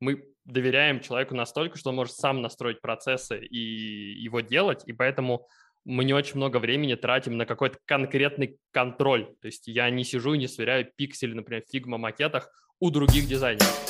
мы доверяем человеку настолько, что он может сам настроить процессы и его делать, и поэтому мы не очень много времени тратим на какой-то конкретный контроль. То есть я не сижу и не сверяю пиксели, например, в Figma макетах у других дизайнеров.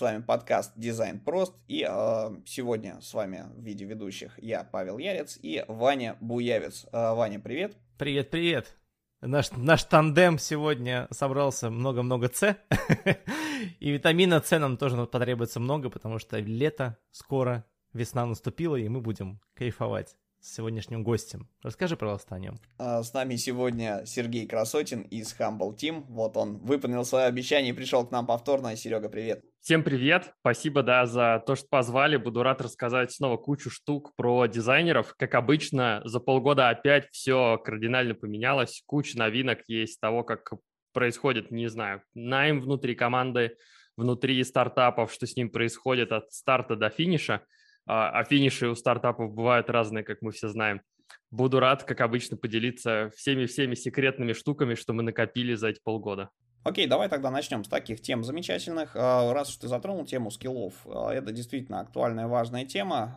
С вами подкаст Дизайн Прост, и э, сегодня с вами в виде ведущих я, Павел Ярец, и Ваня Буявец. Э, Ваня, привет. Привет, привет. Наш, наш тандем сегодня собрался много-много С, и витамина С нам тоже потребуется много, потому что лето скоро, весна наступила, и мы будем кайфовать с сегодняшним гостем. Расскажи, пожалуйста, о нем. А, с нами сегодня Сергей Красотин из Humble Team. Вот он выполнил свое обещание и пришел к нам повторно. Серега, привет. Всем привет. Спасибо, да, за то, что позвали. Буду рад рассказать снова кучу штук про дизайнеров. Как обычно, за полгода опять все кардинально поменялось. Куча новинок есть того, как происходит, не знаю, найм внутри команды, внутри стартапов, что с ним происходит от старта до финиша – а, а финиши у стартапов бывают разные, как мы все знаем. Буду рад, как обычно, поделиться всеми-всеми секретными штуками, что мы накопили за эти полгода. Окей, давай тогда начнем с таких тем замечательных. А, раз уж ты затронул тему скиллов, а, это действительно актуальная важная тема,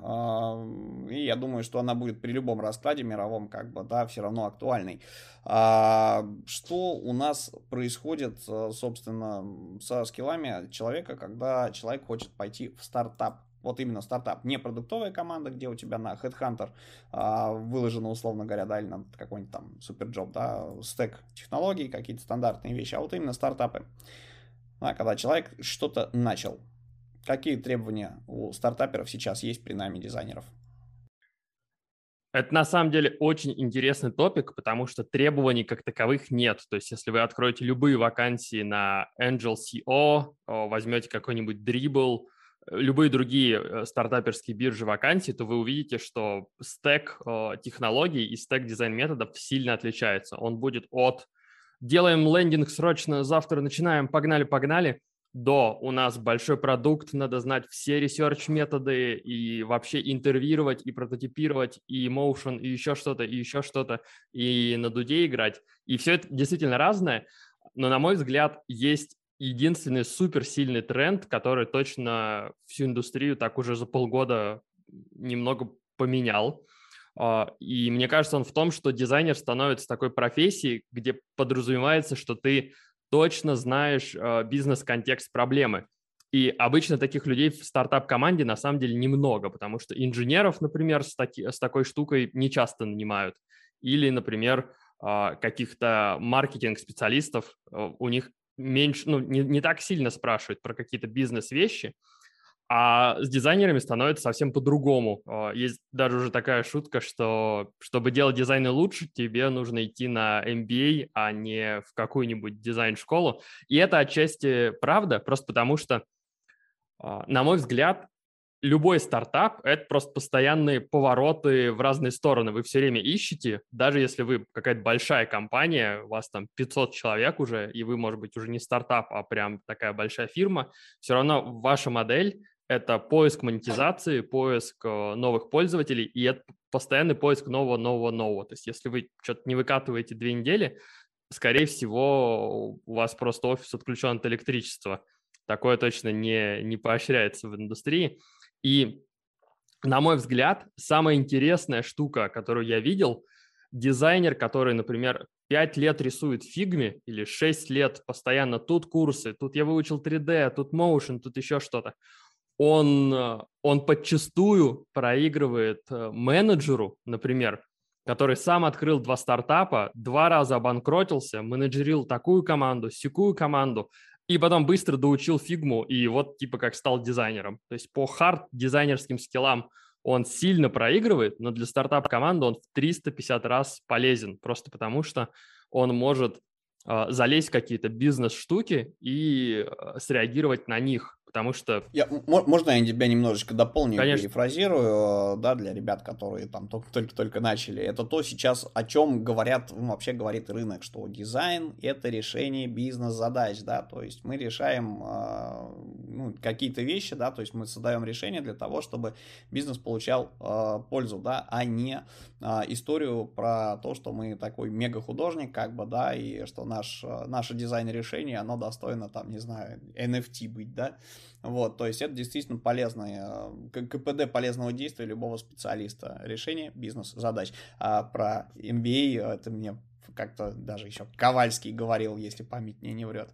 и я думаю, что она будет при любом раскладе мировом, как бы, да, все равно актуальной. Что у нас происходит, собственно, со скиллами человека, когда человек хочет пойти в стартап? Вот именно стартап, не продуктовая команда, где у тебя на Headhunter а, выложено, условно говоря, да, или на какой-нибудь там суперджоп, да, стек технологий, какие-то стандартные вещи, а вот именно стартапы. Да, когда человек что-то начал. Какие требования у стартаперов сейчас есть при нами дизайнеров? Это на самом деле очень интересный топик, потому что требований как таковых нет. То есть если вы откроете любые вакансии на Angel CO, возьмете какой-нибудь Dribble, любые другие э, стартаперские биржи вакансий, то вы увидите, что стек э, технологий и стек дизайн-методов сильно отличается. Он будет от «делаем лендинг срочно, завтра начинаем, погнали-погнали», до у нас большой продукт, надо знать все ресерч-методы и вообще интервьюировать, и прототипировать, и motion, и еще что-то, и еще что-то, и на дуде играть. И все это действительно разное, но, на мой взгляд, есть единственный суперсильный тренд, который точно всю индустрию так уже за полгода немного поменял. А, и мне кажется, он в том, что дизайнер становится такой профессией, где подразумевается, что ты точно знаешь а, бизнес-контекст проблемы. И обычно таких людей в стартап-команде на самом деле немного, потому что инженеров, например, с, таки, с такой штукой не часто нанимают. Или, например, а, каких-то маркетинг-специалистов, у них меньше, ну, не, не так сильно спрашивают про какие-то бизнес-вещи, а с дизайнерами становится совсем по-другому. А, есть даже уже такая шутка, что чтобы делать дизайны лучше, тебе нужно идти на MBA, а не в какую-нибудь дизайн-школу. И это отчасти правда, просто потому что, а, на мой взгляд, любой стартап — это просто постоянные повороты в разные стороны. Вы все время ищете, даже если вы какая-то большая компания, у вас там 500 человек уже, и вы, может быть, уже не стартап, а прям такая большая фирма, все равно ваша модель — это поиск монетизации, поиск э, новых пользователей, и это постоянный поиск нового, нового, нового. То есть если вы что-то не выкатываете две недели, скорее всего, у вас просто офис отключен от электричества. Такое точно не, не поощряется в индустрии. И, на мой взгляд, самая интересная штука, которую я видел, дизайнер, который, например, 5 лет рисует фигме или 6 лет постоянно тут курсы, тут я выучил 3D, тут motion, тут еще что-то, он, он подчастую проигрывает э, менеджеру, например, который сам открыл два стартапа, два раза обанкротился, менеджерил такую команду, секую команду, и потом быстро доучил фигму, и вот типа как стал дизайнером. То есть по хард-дизайнерским скиллам он сильно проигрывает, но для стартап-команды он в 350 раз полезен, просто потому что он может э, залезть в какие-то бизнес-штуки и э, среагировать на них. Потому что... Я, можно я тебя немножечко дополню Конечно. и перефразирую, да, для ребят, которые там только-только начали. Это то сейчас, о чем говорят, вообще говорит рынок, что дизайн — это решение бизнес-задач, да, то есть мы решаем э, ну, какие-то вещи, да, то есть мы создаем решение для того, чтобы бизнес получал э, пользу, да, а не э, историю про то, что мы такой мега-художник, как бы, да, и что наш, наше дизайн-решение, оно достойно, там, не знаю, NFT быть, да, вот, то есть это действительно полезное, КПД полезного действия любого специалиста, решение бизнес-задач. А про MBA это мне как-то даже еще Ковальский говорил, если память мне не врет.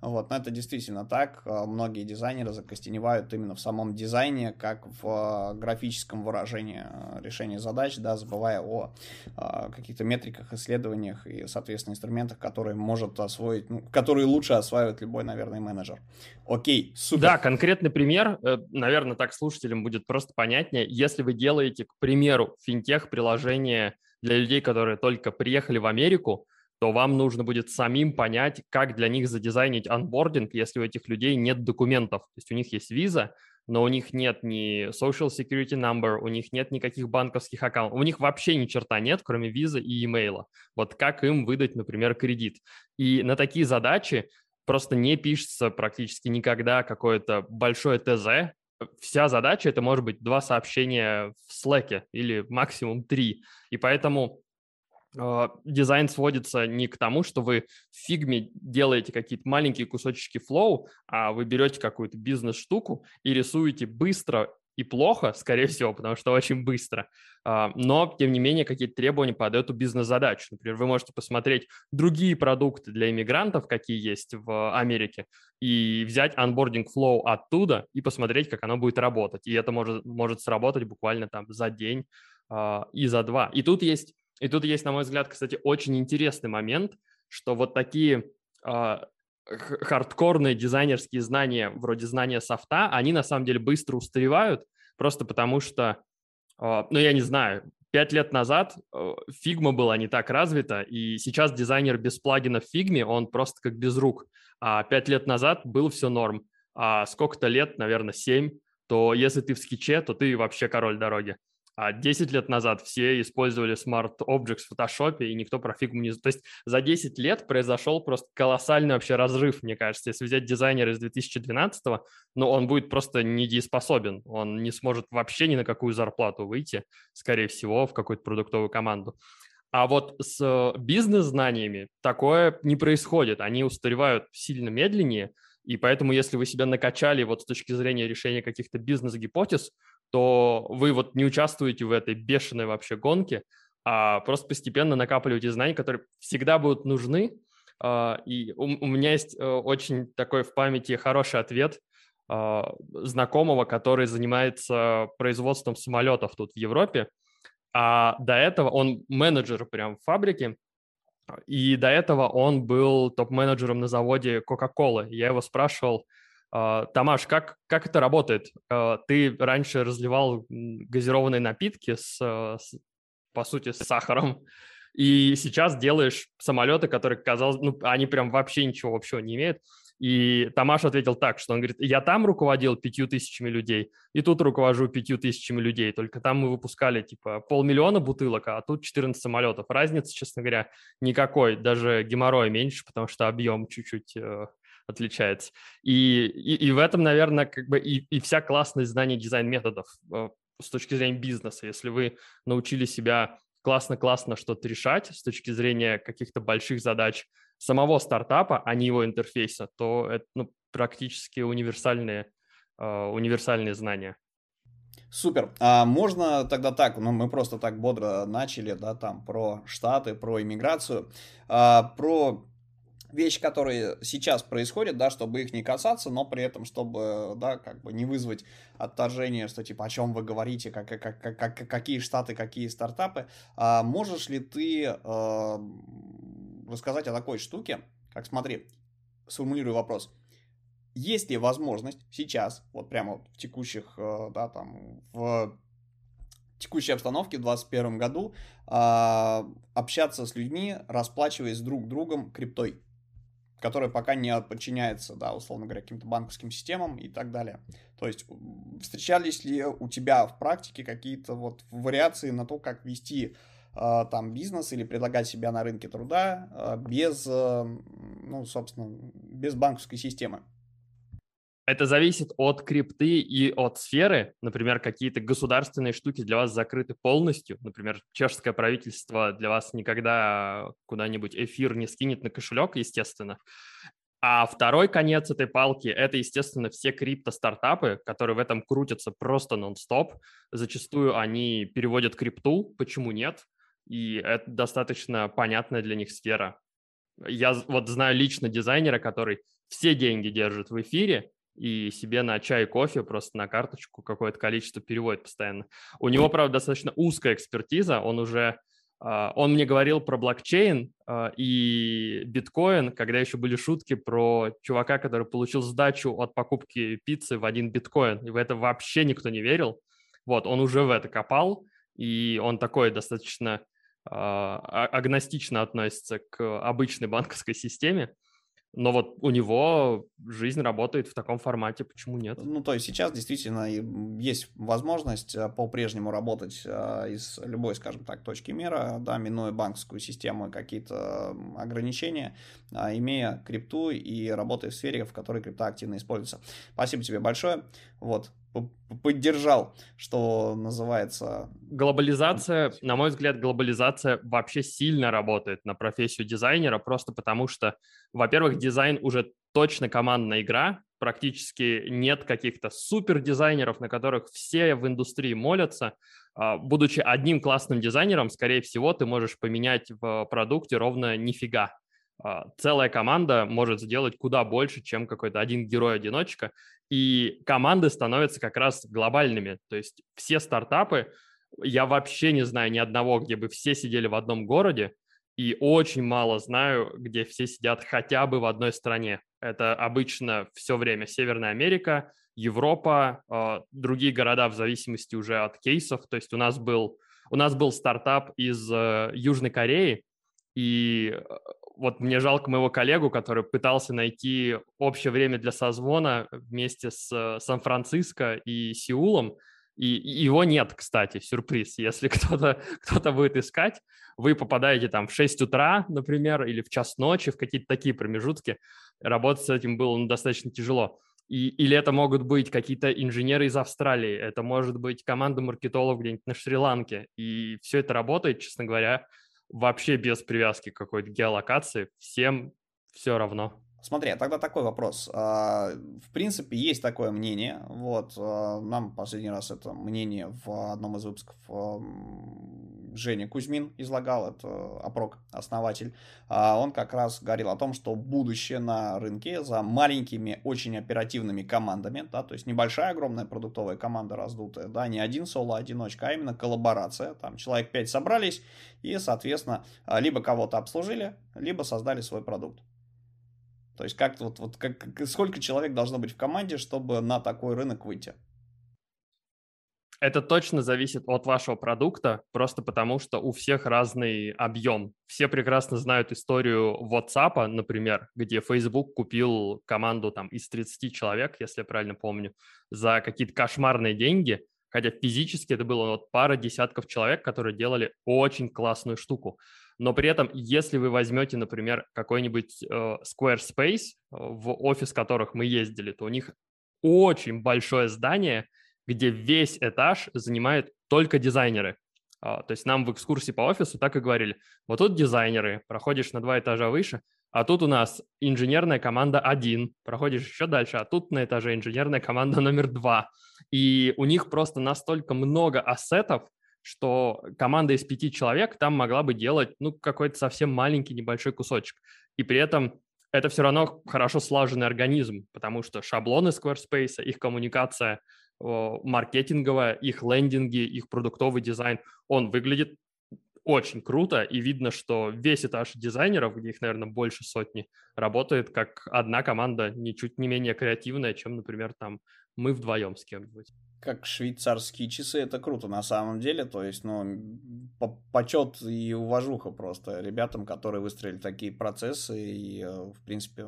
Вот, но это действительно так. А, многие дизайнеры закостеневают именно в самом дизайне, как в а, графическом выражении а, решения задач, да, забывая о каких-то метриках, исследованиях и, соответственно, инструментах, которые может освоить, ну, которые лучше осваивает любой, наверное, менеджер. Окей, супер. Да, конкретный пример, э, наверное, так слушателям будет просто понятнее. Если вы делаете, к примеру, финтех-приложение для людей, которые только приехали в Америку, то вам нужно будет самим понять, как для них задизайнить анбординг, если у этих людей нет документов. То есть у них есть виза, но у них нет ни social security number, у них нет никаких банковских аккаунтов, у них вообще ни черта нет, кроме визы и имейла. Вот как им выдать, например, кредит. И на такие задачи просто не пишется практически никогда какое-то большое ТЗ. Вся задача — это может быть два сообщения в Slack или максимум три. И поэтому дизайн сводится не к тому, что вы в фигме делаете какие-то маленькие кусочки flow, а вы берете какую-то бизнес-штуку и рисуете быстро и плохо, скорее всего, потому что очень быстро. А, но, тем не менее, какие-то требования под эту бизнес-задачу. Например, вы можете посмотреть другие продукты для иммигрантов, какие есть в Америке, и взять onboarding flow оттуда и посмотреть, как оно будет работать. И это может, может сработать буквально там за день а, и за два. И тут есть и тут есть, на мой взгляд, кстати, очень интересный момент, что вот такие э, хардкорные дизайнерские знания, вроде знания софта, они на самом деле быстро устаревают, просто потому что, э, ну, я не знаю, пять лет назад Figma была не так развита, и сейчас дизайнер без плагина в Figma, он просто как без рук. А пять лет назад был все норм. А сколько-то лет, наверное, семь, то если ты в скетче, то ты вообще король дороги. А 10 лет назад все использовали Smart Objects в Photoshop, и никто про фигму не... То есть за 10 лет произошел просто колоссальный вообще разрыв, мне кажется. Если взять дизайнера из 2012 ну, он будет просто недееспособен. Он не сможет вообще ни на какую зарплату выйти, скорее всего, в какую-то продуктовую команду. А вот с бизнес-знаниями такое не происходит. Они устаревают сильно медленнее, и поэтому, если вы себя накачали вот с точки зрения решения каких-то бизнес-гипотез, то вы вот не участвуете в этой бешеной вообще гонке, а просто постепенно накапливаете знания, которые всегда будут нужны. А, и у меня есть э, очень такой в памяти хороший ответ а, знакомого, который занимается производством самолетов тут в Европе. А до этого он менеджер прям в фабрике, и до этого он был топ-менеджером на заводе Coca-Cola. Я его спрашивал, Тамаш, как, как это работает? А, ты раньше разливал газированные напитки с, с, по сути, с сахаром, и сейчас делаешь самолеты, которые, казалось, ну, они прям вообще ничего общего не имеют. И Тамаш ответил так, что он говорит, я там руководил пятью тысячами людей, и тут руковожу пятью тысячами людей, только там мы выпускали типа полмиллиона бутылок, а тут 14 самолетов. Разницы, честно говоря, никакой, даже геморрой меньше, потому что объем чуть-чуть э, отличается. И, и, и в этом, наверное, как бы и, и вся классность знания дизайн-методов э, с точки зрения бизнеса. Если вы научили себя классно-классно что-то решать с точки зрения каких-то больших задач самого стартапа, а не его интерфейса, то это ну, практически универсальные, э, универсальные знания. Супер. А можно тогда так, ну мы просто так бодро начали, да, там про Штаты, про иммиграцию, а, про вещи, которые сейчас происходят, да, чтобы их не касаться, но при этом, чтобы, да, как бы не вызвать отторжение, что типа о чем вы говорите, как, как, как, как, какие штаты, какие стартапы. А можешь ли ты э, рассказать о такой штуке, как смотри, сформулирую вопрос. Есть ли возможность сейчас, вот прямо в текущих, э, да, там, в текущей обстановке в 2021 году э, общаться с людьми, расплачиваясь друг другом криптой? Которая пока не подчиняется, да, условно говоря, каким-то банковским системам и так далее. То есть встречались ли у тебя в практике какие-то вот вариации на то, как вести э, там бизнес или предлагать себя на рынке труда э, без, э, ну, собственно, без банковской системы? Это зависит от крипты и от сферы. Например, какие-то государственные штуки для вас закрыты полностью. Например, чешское правительство для вас никогда куда-нибудь эфир не скинет на кошелек, естественно. А второй конец этой палки – это, естественно, все крипто-стартапы, которые в этом крутятся просто нон-стоп. Зачастую они переводят крипту, почему нет? И это достаточно понятная для них сфера. Я вот знаю лично дизайнера, который все деньги держит в эфире, и себе на чай и кофе просто на карточку какое-то количество переводит постоянно. У него, правда, достаточно узкая экспертиза, он уже Uh, он мне говорил про блокчейн uh, и биткоин, когда еще были шутки про чувака, который получил сдачу от покупки пиццы в один биткоин, и в это вообще никто не верил. Вот, он уже в это копал, и он такой достаточно uh, агностично относится к обычной банковской системе. Но вот у него жизнь работает в таком формате, почему нет? Ну, то есть сейчас действительно есть возможность э, по-прежнему работать э, из любой, скажем так, точки мира, да, минуя банковскую систему и какие-то ограничения, а, имея крипту и работая в сфере, в которой крипта активно используется. Спасибо тебе большое. Вот, поддержал, что называется. Глобализация, на мой взгляд, глобализация вообще сильно работает на профессию дизайнера, просто потому что, во-первых, дизайн уже точно командная игра, практически нет каких-то супер дизайнеров, на которых все в индустрии молятся. А, будучи одним классным дизайнером, скорее всего, ты можешь поменять в продукте ровно нифига. А, целая команда может сделать куда больше, чем какой-то один герой-одиночка, и команды становятся как раз глобальными. То есть все стартапы, я вообще не знаю ни одного, где бы все сидели в одном городе, и очень мало знаю, где все сидят хотя бы в одной стране. Это обычно все время Северная Америка, Европа, э, другие города в зависимости уже от кейсов. То есть у нас был, у нас был стартап из э, Южной Кореи, и э, вот мне жалко моего коллегу, который пытался найти общее время для созвона вместе с э, Сан-Франциско и Сеулом, и его нет, кстати, сюрприз. Если кто-то кто будет искать, вы попадаете там в 6 утра, например, или в час ночи, в какие-то такие промежутки. Работать с этим было ну, достаточно тяжело. И, или это могут быть какие-то инженеры из Австралии, это может быть команда маркетологов где-нибудь на Шри-Ланке. И все это работает, честно говоря, вообще без привязки к какой-то геолокации, всем все равно. Смотри, а тогда такой вопрос. А, в принципе, есть такое мнение. Вот, а, нам последний раз это мнение в одном из выпусков Женя Кузьмин излагал, это опрок, основатель. Он как раз говорил о том, что будущее на рынке за маленькими, очень оперативными командами, да, то есть небольшая, огромная продуктовая команда раздутая, да, не один соло-одиночка, а именно коллаборация. Там человек 5 собрались и, соответственно, либо кого-то обслужили, либо создали свой продукт. То есть как вот, вот как, сколько человек должно быть в команде, чтобы на такой рынок выйти? Это точно зависит от вашего продукта, просто потому что у всех разный объем. Все прекрасно знают историю WhatsApp, например, где Facebook купил команду там из 30 человек, если я правильно помню, за какие-то кошмарные деньги, хотя физически это было вот пара десятков человек, которые делали очень классную штуку но при этом, если вы возьмете, например, какой-нибудь э, Squarespace, э, в офис которых мы ездили, то у них очень большое здание, где весь этаж занимают только дизайнеры. А, то есть нам в экскурсии по офису так и говорили, вот тут дизайнеры, проходишь на два этажа выше, а тут у нас инженерная команда один, проходишь еще дальше, а тут на этаже инженерная команда номер два. И у них просто настолько много ассетов, что команда из пяти человек там могла бы делать, ну, какой-то совсем маленький небольшой кусочек. И при этом это все равно хорошо слаженный организм, потому что шаблоны Squarespace, их коммуникация маркетинговая, их лендинги, их продуктовый дизайн, он выглядит очень круто, и видно, что весь этаж дизайнеров, где их, наверное, больше сотни, работает как одна команда, ничуть не менее креативная, чем, например, там мы вдвоем с кем-нибудь. как швейцарские часы, это круто на самом деле. То есть, ну, почет и уважуха просто ребятам, которые выстроили такие процессы и, э, в принципе,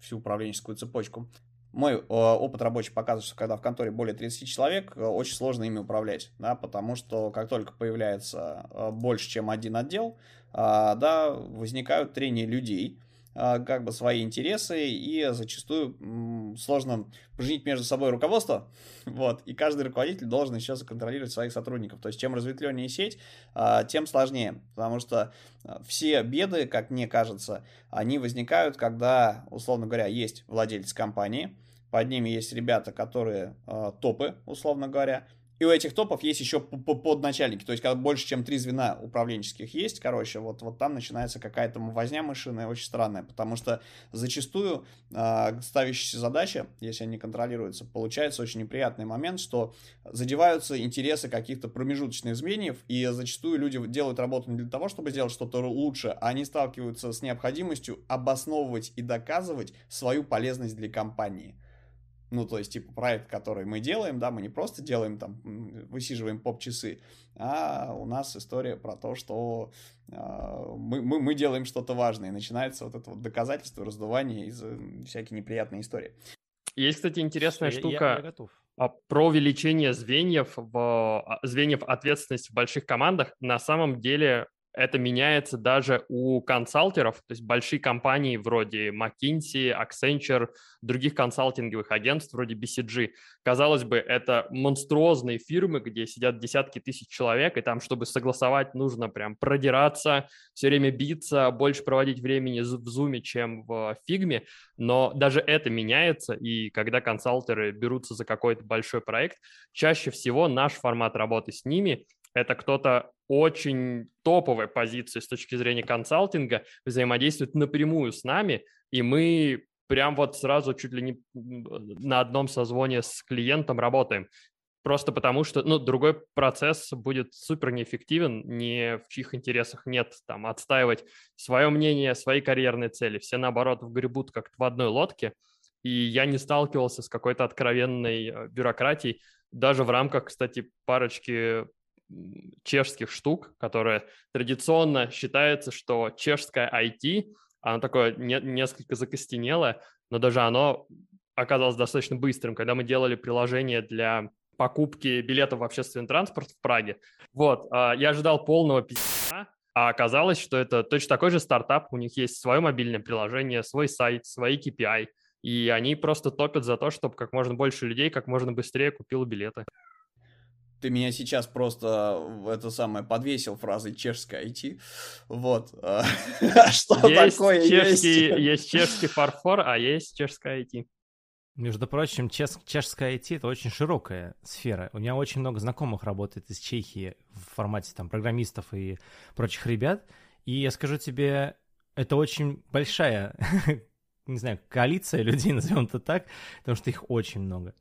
всю управленческую цепочку. Мой э, опыт рабочий показывает, что когда в конторе более 30 человек, э, очень сложно ими управлять, да, потому что как только появляется больше, чем один отдел, да, возникают трения людей, как бы свои интересы, и зачастую сложно поженить между собой руководство, вот, и каждый руководитель должен еще законтролировать своих сотрудников. То есть, чем разветвленнее сеть, а, тем сложнее, потому что а, все беды, как мне кажется, они возникают, когда, условно говоря, есть владелец компании, под ними есть ребята, которые топы, условно говоря, и у этих топов есть еще подначальники. То есть, когда больше, чем три звена управленческих есть, короче, вот, вот там начинается какая-то возня мышиная, очень странная. Потому что зачастую э, ставящаяся задача, если они контролируются, получается очень неприятный момент, что задеваются интересы каких-то промежуточных звеньев, и зачастую люди делают работу не для того, чтобы сделать что-то лучше, а они сталкиваются с необходимостью обосновывать и доказывать свою полезность для компании. Ну, то есть, типа, проект, который мы делаем, да, мы не просто делаем там, высиживаем поп-часы, а у нас история про то, что э, мы, мы, мы делаем что-то важное, и начинается вот это вот доказательство, раздувание из всякие неприятные истории. Есть, кстати, интересная я, штука я, я готов. А, про увеличение звеньев, в, а, звеньев ответственности в больших командах. На самом деле это меняется даже у консалтеров, то есть большие компании вроде McKinsey, Accenture, других консалтинговых агентств вроде BCG. Казалось бы, это монструозные фирмы, где сидят десятки тысяч человек, и там, чтобы согласовать, нужно прям продираться, все время биться, больше проводить времени в Zoom, чем в Фигме, но даже это меняется, и когда консалтеры берутся за какой-то большой проект, чаще всего наш формат работы с ними это кто-то очень топовой позиции с точки зрения консалтинга, взаимодействует напрямую с нами, и мы прям вот сразу чуть ли не на одном созвоне с клиентом работаем. Просто потому что, ну, другой процесс будет супер неэффективен, ни в чьих интересах нет там отстаивать свое мнение, свои карьерные цели. Все, наоборот, вгребут как-то в одной лодке. И я не сталкивался с какой-то откровенной э, бюрократией, даже в рамках, кстати, парочки чешских штук, которые традиционно считается, что чешское IT, оно такое не, несколько закостенелое, но даже оно оказалось достаточно быстрым, когда мы делали приложение для покупки билетов в общественный транспорт в Праге. Вот, а, я ожидал полного письма, а оказалось, что это точно такой же стартап, у них есть свое мобильное приложение, свой сайт, свои KPI, и они просто топят за то, чтобы как можно больше людей как можно быстрее купило билеты ты меня сейчас просто в это самое подвесил фразой чешская IT. Вот. А что есть такое чешский, есть? Есть чешский фарфор, а есть чешская IT. Между прочим, чеш, чешская IT — это очень широкая сфера. У меня очень много знакомых работает из Чехии в формате там программистов и прочих ребят. И я скажу тебе, это очень большая, не знаю, коалиция людей, назовем это так, потому что их очень много.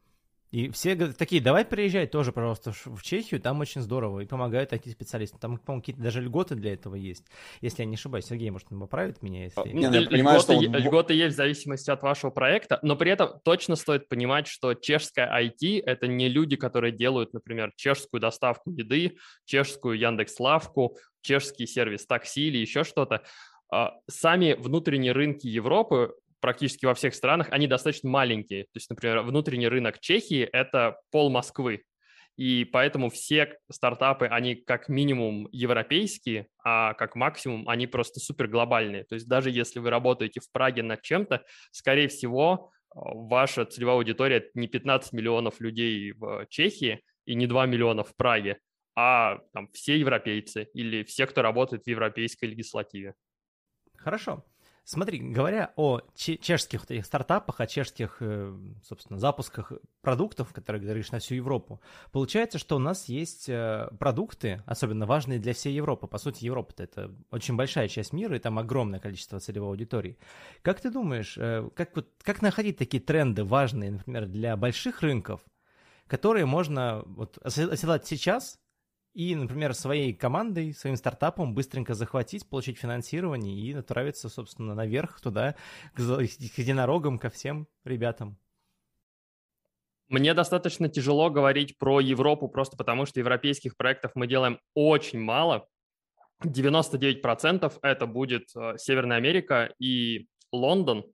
И все говорят, такие, давай приезжай тоже, пожалуйста, в Чехию, там очень здорово, и помогают такие специалисты. Там, по-моему, какие-то даже льготы для этого есть. Если я не ошибаюсь, Сергей, может, он поправит меня, если... Не, я понимаю, льготы, что... льготы есть в зависимости от вашего проекта, но при этом точно стоит понимать, что чешская IT — это не люди, которые делают, например, чешскую доставку еды, чешскую Яндекс.Лавку, чешский сервис такси или еще что-то. А, сами внутренние рынки Европы практически во всех странах, они достаточно маленькие. То есть, например, внутренний рынок Чехии – это пол Москвы. И поэтому все стартапы, они как минимум европейские, а как максимум они просто супер глобальные. То есть даже если вы работаете в Праге над чем-то, скорее всего, ваша целевая аудитория не 15 миллионов людей в Чехии и не 2 миллиона в Праге, а там, все европейцы или все, кто работает в европейской легислативе. Хорошо. Смотри, говоря о чешских этих стартапах, о чешских, э, собственно, запусках продуктов, которые говоришь на всю Европу, получается, что у нас есть э, продукты, особенно важные для всей Европы. По сути, Европа это очень большая часть мира, и там огромное количество целевой аудитории. Как ты думаешь, э, как, вот, как находить такие тренды важные, например, для больших рынков, которые можно вот, оседлать сейчас и, например, своей командой, своим стартапом быстренько захватить, получить финансирование и отправиться, собственно, наверх туда, к, единорогам, ко всем ребятам. Мне достаточно тяжело говорить про Европу просто потому, что европейских проектов мы делаем очень мало. 99% это будет э, Северная Америка и Лондон,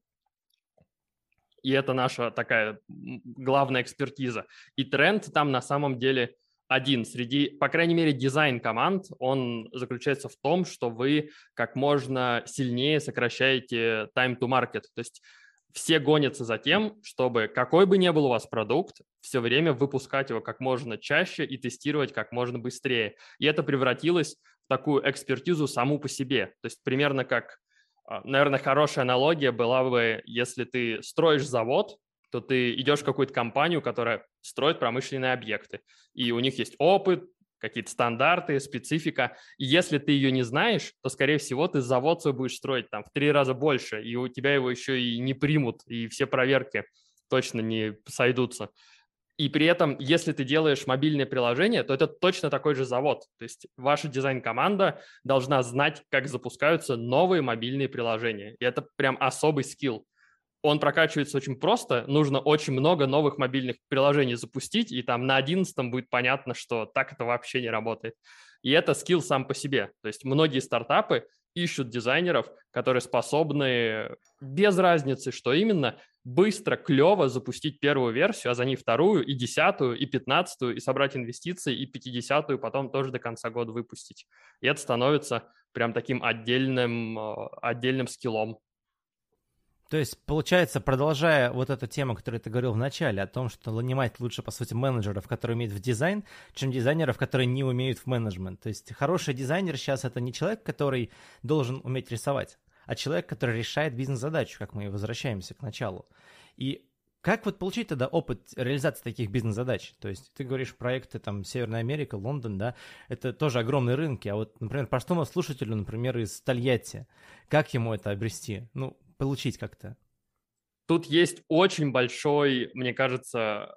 и это наша такая главная экспертиза. И тренд там на самом деле один. Среди, по крайней мере, дизайн команд, он заключается в том, что вы как можно сильнее сокращаете time to market. То есть все гонятся за тем, чтобы какой бы ни был у вас продукт, все время выпускать его как можно чаще и тестировать как можно быстрее. И это превратилось в такую экспертизу саму по себе. То есть примерно как а, наверное, хорошая аналогия была бы, если ты строишь завод, то ты идешь в какую-то компанию, которая строит промышленные объекты, и у них есть опыт, какие-то стандарты, специфика. И если ты ее не знаешь, то, скорее всего, ты завод свой будешь строить там в три раза больше, и у тебя его еще и не примут, и все проверки точно не сойдутся. И при этом, если ты делаешь мобильное приложение, то это точно такой же завод. То есть ваша дизайн-команда должна знать, как запускаются новые мобильные приложения. И это прям особый скилл. Он прокачивается очень просто. Нужно очень много новых мобильных приложений запустить, и там на одиннадцатом будет понятно, что так это вообще не работает. И это скилл сам по себе. То есть многие стартапы ищут дизайнеров, которые способны без разницы, что именно, быстро, клево запустить первую версию, а за ней вторую, и десятую, и пятнадцатую, и собрать инвестиции, и пятидесятую потом тоже до конца года выпустить. И это становится прям таким отдельным, э, отдельным скиллом. То есть, получается, продолжая вот эту тему, которую ты говорил в начале, о том, что нанимать лучше, по сути, менеджеров, которые умеют в дизайн, чем дизайнеров, которые не умеют в менеджмент. То есть, хороший дизайнер сейчас это не человек, который должен уметь рисовать, а человек, который решает бизнес-задачу, как мы возвращаемся к началу. И как вот получить тогда опыт реализации таких бизнес-задач? То есть ты говоришь проекты там Северная Америка, Лондон, да, это тоже огромные рынки, а вот, например, простому слушателю, например, из Тольятти, как ему это обрести? Ну, получить как-то? Тут есть очень большой, мне кажется,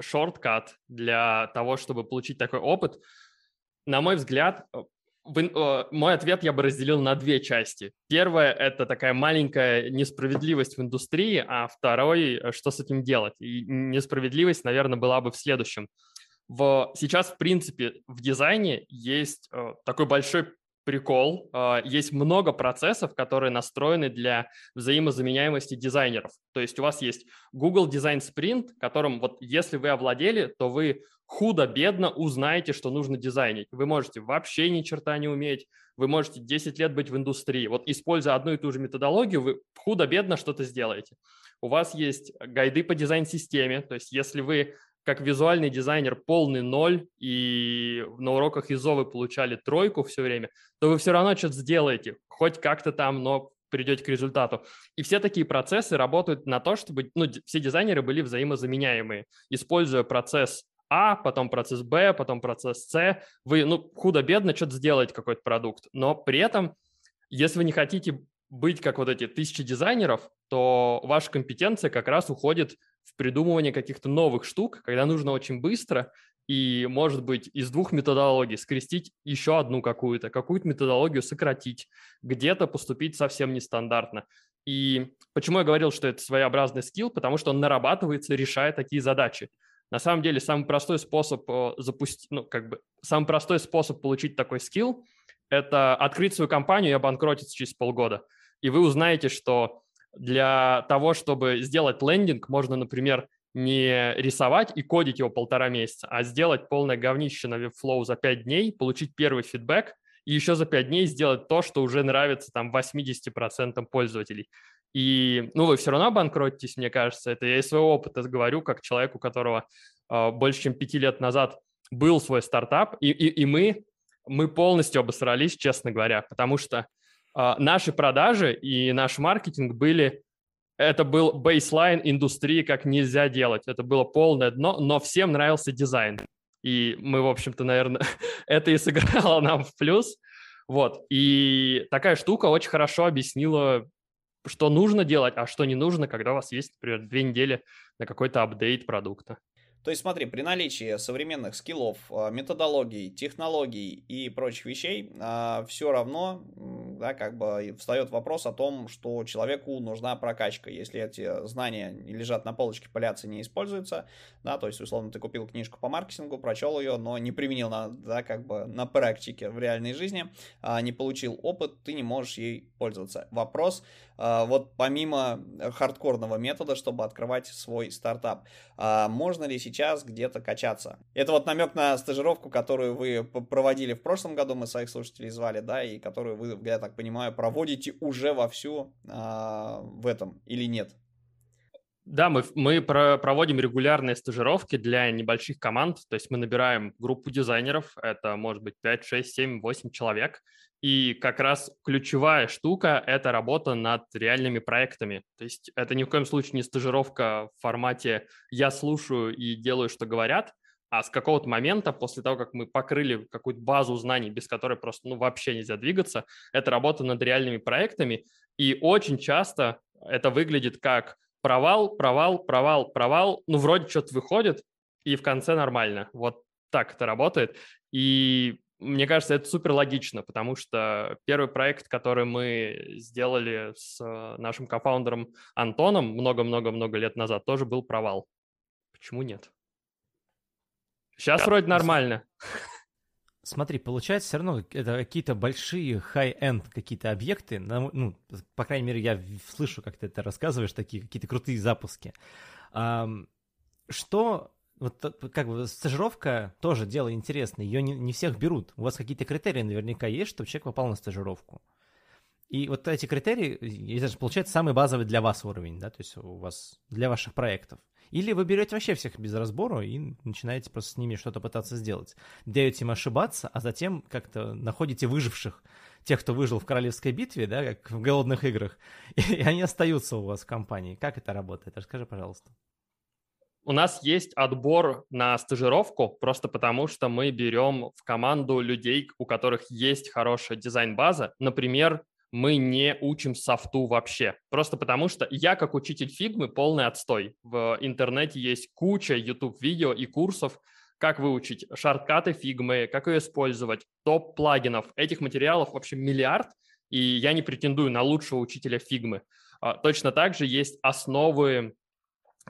шорткат для того, чтобы получить такой опыт. На мой взгляд, мой ответ я бы разделил на две части. Первое – это такая маленькая несправедливость в индустрии, а второй – что с этим делать. И несправедливость, наверное, была бы в следующем. В, сейчас, в принципе, в дизайне есть э, такой большой прикол. А, есть много процессов, которые настроены для взаимозаменяемости дизайнеров. То есть у вас есть Google Design Sprint, которым вот если вы овладели, то вы худо-бедно узнаете, что нужно дизайнить. Вы можете вообще ни черта не уметь, вы можете 10 лет быть в индустрии. Вот используя одну и ту же методологию, вы худо-бедно что-то сделаете. У вас есть гайды по дизайн-системе, то есть если вы как визуальный дизайнер полный ноль, и на уроках ИЗО вы получали тройку все время, то вы все равно что-то сделаете, хоть как-то там, но придете к результату. И все такие процессы работают на то, чтобы ну, все дизайнеры были взаимозаменяемые. Используя процесс А, потом процесс Б, потом процесс С, вы ну, худо-бедно что-то сделаете, какой-то продукт. Но при этом, если вы не хотите быть как вот эти тысячи дизайнеров, то ваша компетенция как раз уходит в придумывание каких-то новых штук, когда нужно очень быстро и, может быть, из двух методологий скрестить еще одну какую-то, какую-то методологию сократить, где-то поступить совсем нестандартно. И почему я говорил, что это своеобразный скилл? Потому что он нарабатывается, решая такие задачи. На самом деле, самый простой способ э, запустить, ну, как бы, самый простой способ получить такой скилл – это открыть свою компанию и обанкротиться через полгода. И вы узнаете, что для того, чтобы сделать лендинг, можно, например, не рисовать и кодить его полтора месяца, а сделать полное говнище на Webflow за 5 дней, получить первый фидбэк и еще за 5 дней сделать то, что уже нравится там 80% пользователей. И, ну, вы все равно обанкротитесь, мне кажется. Это я из своего опыта говорю, как человек, у которого э, больше, чем 5 лет назад был свой стартап, и, и, и мы, мы полностью обосрались, честно говоря, потому что наши продажи и наш маркетинг были это был бейслайн индустрии, как нельзя делать. Это было полное дно, но всем нравился дизайн. И мы, в общем-то, наверное, это и сыграло нам в плюс. Вот. И такая штука очень хорошо объяснила, что нужно делать, а что не нужно, когда у вас есть, например, две недели на какой-то апдейт продукта. То есть смотри, при наличии современных скиллов, а, методологий, технологий и прочих вещей, а, все равно, да, как бы встает вопрос о том, что человеку нужна прокачка. Если эти знания лежат на полочке, пылятся, не используются, да, то есть, условно, ты купил книжку по маркетингу, прочел ее, но не применил на, да, как бы на практике в реальной жизни, не получил опыт, ты не можешь ей пользоваться. Вопрос, вот помимо хардкорного метода, чтобы открывать свой стартап. А можно ли сейчас где-то качаться? Это вот намек на стажировку, которую вы проводили в прошлом году, мы своих слушателей звали, да, и которую вы, я так понимаю, проводите уже вовсю а, в этом или нет? Да, мы, мы про, проводим регулярные стажировки для небольших команд, то есть мы набираем группу дизайнеров, это может быть 5, 6, 7, 8 человек, и как раз ключевая штука – это работа над реальными проектами. То есть это ни в коем случае не стажировка в формате «я слушаю и делаю, что говорят», а с какого-то момента, после того, как мы покрыли какую-то базу знаний, без которой просто ну, вообще нельзя двигаться, это работа над реальными проектами. И очень часто это выглядит как провал, провал, провал, провал. Ну, вроде что-то выходит, и в конце нормально. Вот так это работает. И мне кажется, это супер логично, потому что первый проект, который мы сделали с э, нашим кофаундером Антоном много-много-много лет назад, тоже был провал. Почему нет? Сейчас вроде нормально. Смотри, получается, все равно это какие-то большие high-end какие-то объекты. Ну, по крайней мере, я слышу, как ты это рассказываешь, такие какие-то крутые запуски. Что вот как бы стажировка тоже дело интересное, ее не, не всех берут. У вас какие-то критерии наверняка есть, чтобы человек попал на стажировку. И вот эти критерии, это получается самый базовый для вас уровень, да, то есть у вас для ваших проектов. Или вы берете вообще всех без разбора и начинаете просто с ними что-то пытаться сделать. Даете им ошибаться, а затем как-то находите выживших, тех, кто выжил в королевской битве, да, как в голодных играх, и они остаются у вас в компании. Как это работает? Расскажи, пожалуйста. У нас есть отбор на стажировку, просто потому что мы берем в команду людей, у которых есть хорошая дизайн-база. Например, мы не учим софту вообще. Просто потому что я, как учитель фигмы, полный отстой. В интернете есть куча YouTube-видео и курсов, как выучить шорткаты фигмы, как ее использовать, топ плагинов. Этих материалов вообще миллиард, и я не претендую на лучшего учителя фигмы. А, точно так же есть основы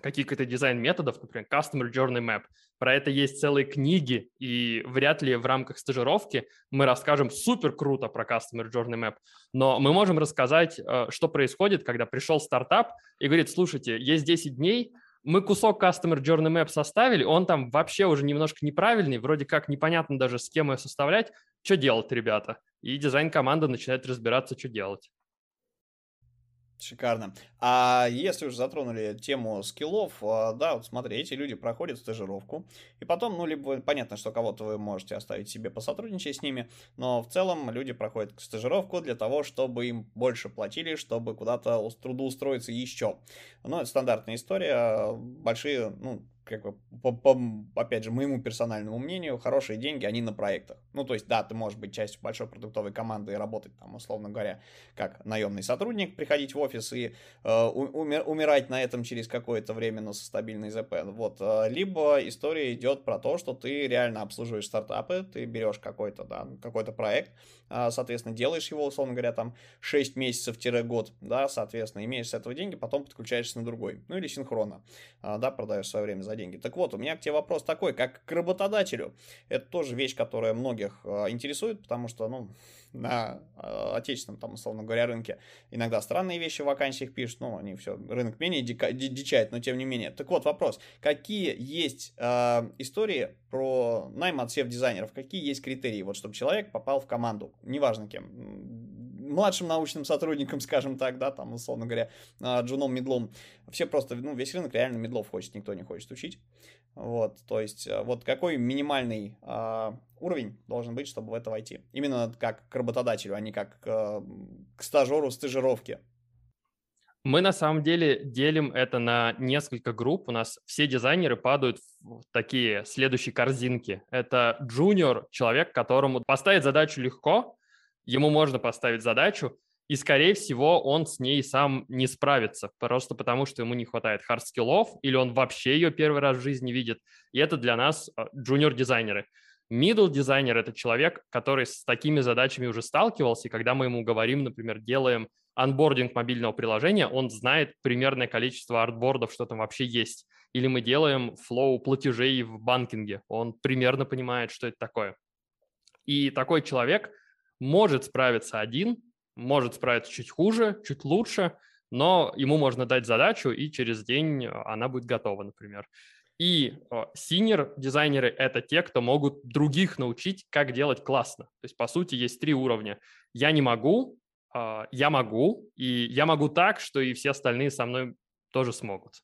каких-то дизайн-методов, например, Customer Journey Map. Про это есть целые книги, и вряд ли в рамках стажировки мы расскажем супер круто про Customer Journey Map, но мы можем рассказать, э, что происходит, когда пришел стартап и говорит, слушайте, есть 10 дней, мы кусок Customer Journey Map составили, он там вообще уже немножко неправильный, вроде как непонятно даже, с кем ее составлять, что делать, ребята? И дизайн-команда начинает разбираться, что делать. Шикарно. А если уже затронули тему скиллов, а, да, вот смотри, эти люди проходят стажировку, и потом, ну, либо понятно, что кого-то вы можете оставить себе посотрудничать с ними, но в целом люди проходят стажировку для того, чтобы им больше платили, чтобы куда-то трудоустроиться еще. Ну, это стандартная история, большие, ну, как бы, по, по, опять же, моему персональному мнению, хорошие деньги, они на проектах. Ну, то есть, да, ты можешь быть частью большой продуктовой команды и работать там, условно говоря, как наемный сотрудник, приходить в офис и э, умер, умирать на этом через какое-то время, но со стабильной ЗП. Вот. Э, либо история идет про то, что ты реально обслуживаешь стартапы, ты берешь какой-то, да, какой-то проект, э, соответственно, делаешь его, условно говоря, там 6 месяцев-год, да, соответственно, имеешь с этого деньги, потом подключаешься на другой. Ну, или синхронно, э, да, продаешь свое время за деньги. Так вот, у меня к тебе вопрос такой, как к работодателю. Это тоже вещь, которая многих э, интересует, потому что, ну, на э, отечественном, там, условно говоря, рынке иногда странные вещи в вакансиях пишут, ну, они все, рынок менее дика, дичает, но тем не менее. Так вот, вопрос, какие есть э, истории про найм от дизайнеров какие есть критерии, вот, чтобы человек попал в команду, неважно кем, младшим научным сотрудникам, скажем так, да, там, условно говоря, а, джуном, медлом. Все просто, ну, весь рынок реально медлов хочет, никто не хочет учить. Вот, то есть, а, вот какой минимальный э, уровень должен быть, чтобы в это войти? Именно как к работодателю, а не как э, к стажеру стажировки. Мы на самом деле делим это на несколько групп. У нас все дизайнеры падают в такие следующие корзинки. Это junior, человек, которому поставить задачу легко, ему можно поставить задачу, и, скорее всего, он с ней сам не справится, просто потому что ему не хватает хардскиллов, или он вообще ее первый раз в жизни видит. И это для нас junior-дизайнеры. Middle дизайнер – это человек, который с такими задачами уже сталкивался, и когда мы ему говорим, например, делаем onboarding мобильного приложения, он знает примерное количество артбордов, что там вообще есть. Или мы делаем flow платежей в банкинге, он примерно понимает, что это такое. И такой человек может справиться один, может справиться чуть хуже, чуть лучше, но ему можно дать задачу, и через день э, она будет готова, например. И senior дизайнеры — это те, кто могут других научить, как делать классно. То есть, по сути, есть три уровня. Я не могу, а, я могу, и я могу так, что и все остальные со мной тоже смогут.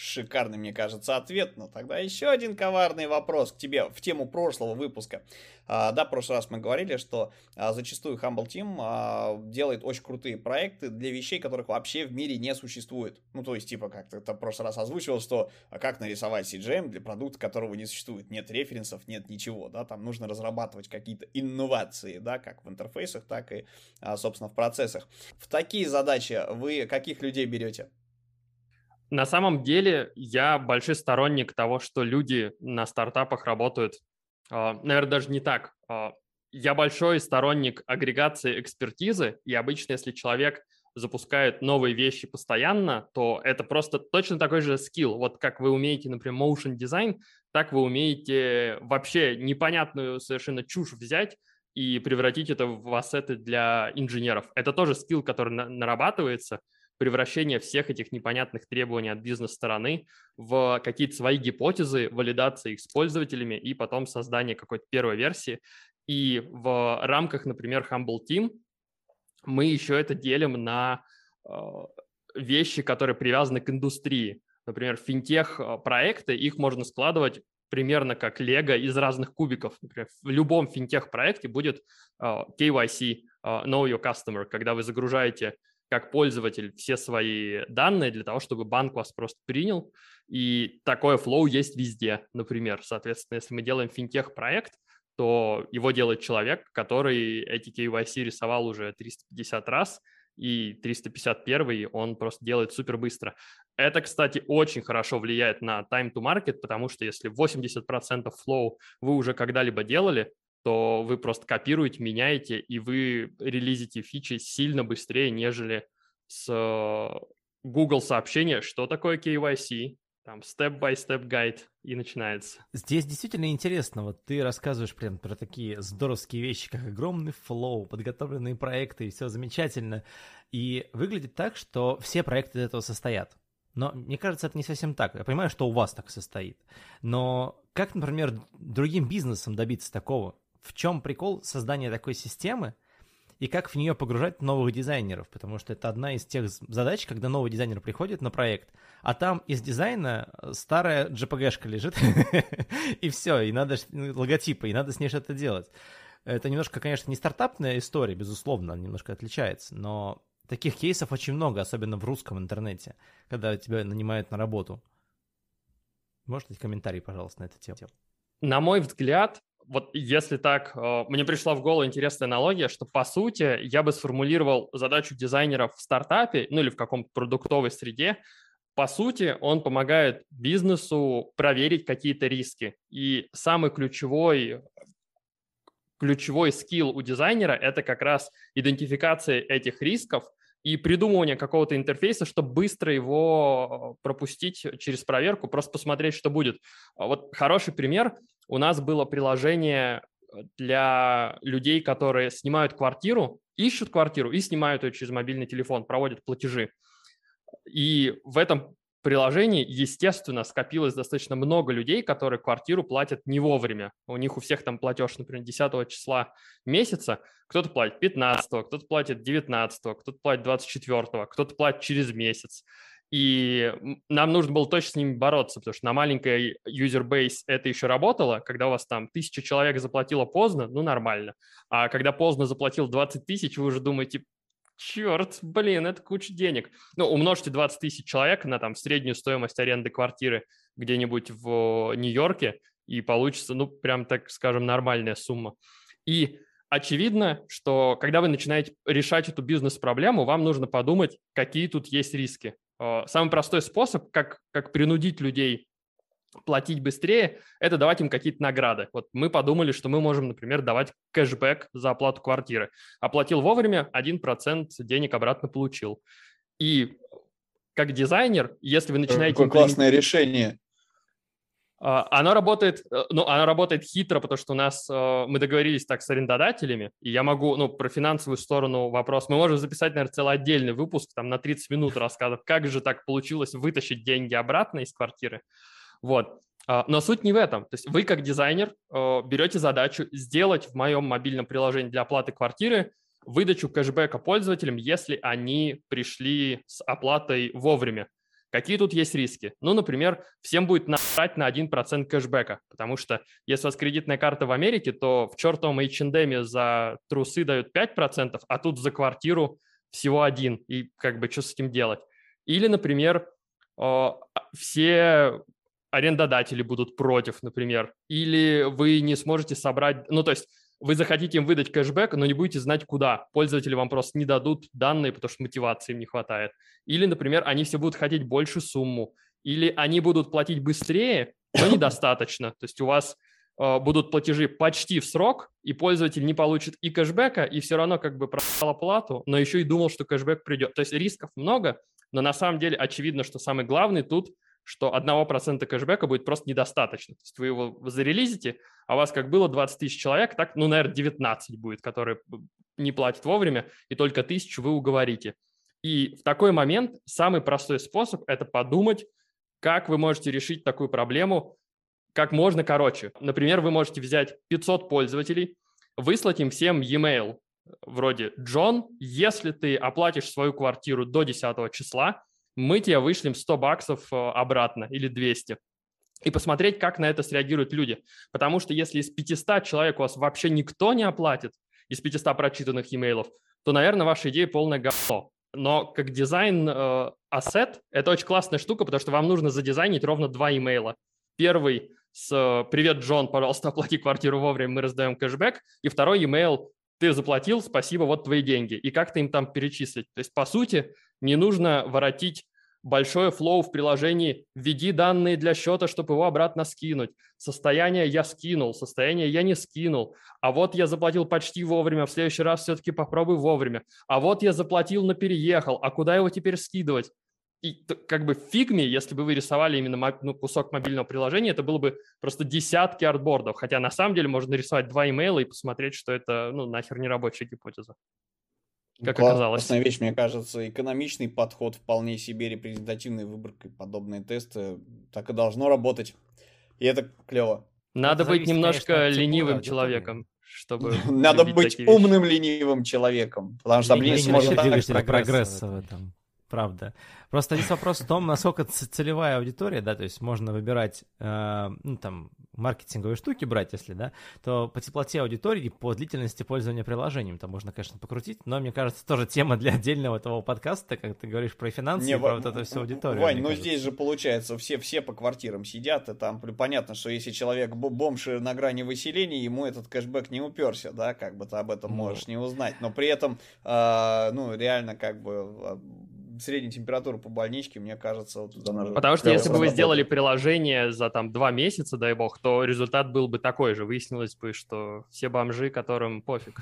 Шикарный, мне кажется, ответ. Но тогда еще один коварный вопрос к тебе в тему прошлого выпуска. А, да, в прошлый раз мы говорили, что а, зачастую Humble Team а, делает очень крутые проекты для вещей, которых вообще в мире не существует. Ну, то есть, типа, как ты это в прошлый раз озвучивал, что а как нарисовать CGM для продукта, которого не существует. Нет референсов, нет ничего, да, там нужно разрабатывать какие-то инновации, да, как в интерфейсах, так и, а, собственно, в процессах. В такие задачи вы каких людей берете? На самом деле я большой сторонник того, что люди на стартапах работают, а, наверное, даже не так. А, я большой сторонник агрегации экспертизы, и обычно, если человек запускает новые вещи постоянно, то это просто точно такой же скилл. Вот как вы умеете, например, motion дизайн, так вы умеете вообще непонятную совершенно чушь взять и превратить это в ассеты для инженеров. Это тоже скилл, который нарабатывается – превращение всех этих непонятных требований от бизнес-стороны в какие-то свои гипотезы, валидации их с пользователями и потом создание какой-то первой версии. И в рамках, например, Humble Team мы еще это делим на э, вещи, которые привязаны к индустрии. Например, финтех-проекты, их можно складывать примерно как лего из разных кубиков. Например, в любом финтех-проекте будет э, KYC, э, Know Your Customer, когда вы загружаете как пользователь все свои данные для того, чтобы банк вас просто принял. И такое флоу есть везде, например. Соответственно, если мы делаем финтех-проект, то его делает человек, который эти KYC рисовал уже 350 раз, и 351 он просто делает супер быстро. Это, кстати, очень хорошо влияет на time to market, потому что если 80% flow вы уже когда-либо делали, то вы просто копируете, меняете, и вы релизите фичи сильно быстрее, нежели с э, Google сообщения, что такое KYC, там step-by-step guide, и начинается. Здесь действительно интересно, вот ты рассказываешь прям про такие здоровские вещи, как огромный flow, подготовленные проекты, и все замечательно. И выглядит так, что все проекты из этого состоят. Но мне кажется, это не совсем так. Я понимаю, что у вас так состоит. Но как, например, другим бизнесом добиться такого? В чем прикол создания такой системы и как в нее погружать новых дизайнеров, потому что это одна из тех задач, когда новый дизайнер приходит на проект, а там из дизайна старая JPG-шка лежит, и все, и надо ну, логотипы, и надо с ней что-то делать. Это немножко, конечно, не стартапная история, безусловно, немножко отличается, но таких кейсов очень много, особенно в русском интернете, когда тебя нанимают на работу. Можете комментарий, пожалуйста, на эту тему? На мой взгляд, вот если так, э, мне пришла в голову интересная аналогия, что по сути я бы сформулировал задачу дизайнера в стартапе, ну или в каком-то продуктовой среде. По сути, он помогает бизнесу проверить какие-то риски. И самый ключевой ключевой скилл у дизайнера – это как раз идентификация этих рисков и придумывание какого-то интерфейса, чтобы быстро его э, пропустить через проверку, просто посмотреть, что будет. А вот хороший пример у нас было приложение э, для людей, которые снимают квартиру, ищут квартиру и снимают ее через мобильный телефон, проводят платежи. И в этом приложении, естественно, скопилось достаточно много людей, которые квартиру платят не вовремя. У них у всех там платеж, например, 10 числа месяца. Кто-то платит 15, кто-то платит 19, кто-то платит 24, кто-то платит через месяц. И нам нужно было точно с ними бороться, потому что на маленькой base это еще работало, когда у вас там тысяча человек заплатило поздно, ну нормально. А когда поздно заплатил 20 тысяч, вы уже думаете, черт, блин, это куча денег. Ну, умножьте 20 тысяч человек на там среднюю стоимость аренды квартиры где-нибудь в Нью-Йорке, и получится, ну, прям так скажем, нормальная сумма. И очевидно, что когда вы начинаете решать эту бизнес-проблему, вам нужно подумать, какие тут есть риски. Э, самый простой способ, как, как принудить людей платить быстрее, это давать им какие-то награды. Вот мы подумали, что мы можем, например, давать кэшбэк за оплату квартиры. Оплатил вовремя, 1% денег обратно получил. И как дизайнер, если вы начинаете... Какое классное решение. А, оно работает, э, ну, оно работает хитро, потому что у нас э, мы договорились так с арендодателями, и я могу, ну, про финансовую сторону вопрос. Мы можем записать, наверное, целый отдельный выпуск, там, на 30 минут рассказов, как же так получилось вытащить деньги обратно из квартиры. Вот. А, но суть не в этом. То есть вы, как дизайнер, э, берете задачу сделать в моем мобильном приложении для оплаты квартиры выдачу кэшбэка пользователям, если они пришли с оплатой вовремя. Какие тут есть риски? Ну, например, всем будет насрать на 1% кэшбэка, потому что если у вас кредитная карта в Америке, то в чертовом H&M за трусы дают 5%, а тут за квартиру всего один. И как бы что с этим делать? Или, например, все арендодатели будут против, например, или вы не сможете собрать, ну, то есть вы захотите им выдать кэшбэк, но не будете знать куда. Пользователи вам просто не дадут данные, потому что мотивации им не хватает. Или, например, они все будут хотеть большую сумму. Или они будут платить быстрее, но недостаточно. То есть у вас э, будут платежи почти в срок, и пользователь не получит и кэшбэка, и все равно как бы продал оплату, но еще и думал, что кэшбэк придет. То есть рисков много, но на самом деле очевидно, что самый главный тут – что 1% кэшбэка будет просто недостаточно. То есть вы его зарелизите, а у вас как было 20 тысяч человек, так, ну, наверное, 19 будет, которые не платят вовремя, и только тысячу вы уговорите. И в такой момент самый простой способ – это подумать, как вы можете решить такую проблему как можно короче. Например, вы можете взять 500 пользователей, выслать им всем e-mail вроде «Джон, если ты оплатишь свою квартиру до 10 числа, мы тебе вышлем 100 баксов э, обратно или 200 и посмотреть, как на это среагируют люди. Потому что если из 500 человек у вас вообще никто не оплатит, из 500 прочитанных имейлов, то, наверное, ваша идея полное говно. Но как дизайн э, asset это очень классная штука, потому что вам нужно задизайнить ровно два имейла. Первый с э, «Привет, Джон, пожалуйста, оплати квартиру вовремя, мы раздаем кэшбэк». И второй имейл «Ты заплатил, спасибо, вот твои деньги». И как ты им там перечислить. То есть, по сути, не нужно воротить большое flow в приложении «Введи данные для счета, чтобы его обратно скинуть». Состояние я скинул, состояние я не скинул. А вот я заплатил почти вовремя, в следующий раз все-таки попробуй вовремя. А вот я заплатил, но переехал. А куда его теперь скидывать? И как бы в фигме, если бы вы рисовали именно ну, кусок мобильного приложения, это было бы просто десятки артбордов. Хотя на самом деле можно нарисовать два имейла и посмотреть, что это ну, нахер не рабочая гипотеза как Классная оказалось. Классная вещь, мне кажется, экономичный подход, вполне себе репрезентативной выборкой, подобные тесты, так и должно работать. И это клево. Надо это быть зависит, немножко конечно, ленивым человеком, чтобы... Надо быть умным ленивым человеком, потому что ленивый может прогресса в этом. Правда. Просто здесь вопрос в том, насколько целевая аудитория, да, то есть можно выбирать, э, ну, там, маркетинговые штуки брать, если, да, то по теплоте аудитории, по длительности пользования приложением, там можно, конечно, покрутить, но, мне кажется, тоже тема для отдельного того подкаста, как ты говоришь про финансы Не, про вот эту всю аудиторию. Вань, ну здесь же получается, все, все по квартирам сидят, и там понятно, что если человек бомж на грани выселения, ему этот кэшбэк не уперся, да, как бы ты об этом ну... можешь не узнать, но при этом, э, ну, реально, как бы а, средняя температура по больничке, мне кажется, вот Потому что если бы вы сделали приложение за там два месяца, дай бог, то результат был бы такой же. Выяснилось бы, что все бомжи, которым пофиг.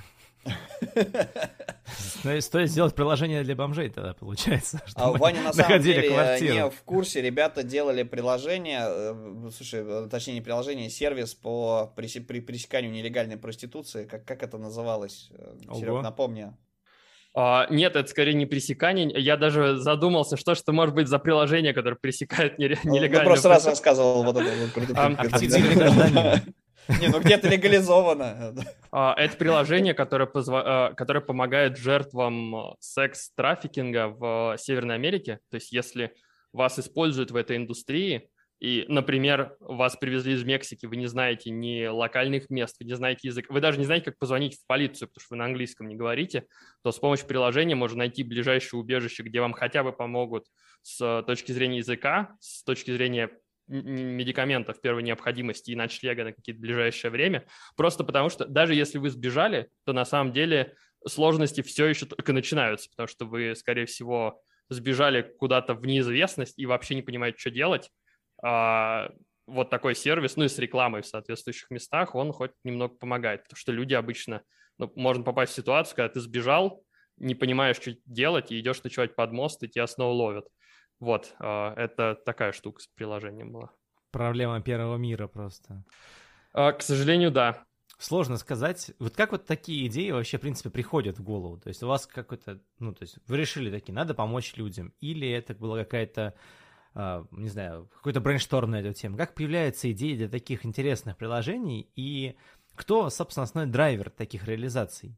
Ну, стоит сделать приложение для бомжей тогда, получается. А Ваня на самом деле квартиру. не в курсе. Ребята делали приложение, э, слушай, э, точнее не приложение, сервис по пресеканию нелегальной проституции. Как, как это называлось? Э, Серег, напомни. Uh, нет, это скорее не пресекание. Я даже задумался, что что может быть за приложение, которое пресекает нелегально. Ну, ну просто раз рассказывал вот это. Не, ну где-то легализовано. А, это приложение, которое, позва... А, которое помогает жертвам секс-трафикинга в Северной Америке. То есть если вас используют в этой индустрии, и, например, вас привезли из Мексики, вы не знаете ни локальных мест, вы не знаете язык, вы даже не знаете, как позвонить в полицию, потому что вы на английском не говорите, то с помощью приложения можно найти ближайшее убежище, где вам хотя бы помогут с точки зрения языка, с точки зрения медикаментов первой необходимости и ночлега на какие-то ближайшее время, просто потому что даже если вы сбежали, то на самом деле сложности все еще только начинаются, потому что вы, скорее всего, сбежали куда-то в неизвестность и вообще не понимаете, что делать. А вот такой сервис, ну и с рекламой в соответствующих местах, он хоть немного помогает, потому что люди обычно, ну, можно попасть в ситуацию, когда ты сбежал, не понимаешь, что делать, и идешь ночевать под мост, и тебя снова ловят. Вот, а, это такая штука с приложением была. Проблема первого мира просто. А, к сожалению, да. Сложно сказать. Вот как вот такие идеи вообще, в принципе, приходят в голову? То есть у вас какой-то, ну, то есть вы решили такие, надо помочь людям, или это была какая-то, не знаю, какой-то brainstorm на эту тему? Как появляется идея для таких интересных приложений, и кто, собственно, основной драйвер таких реализаций?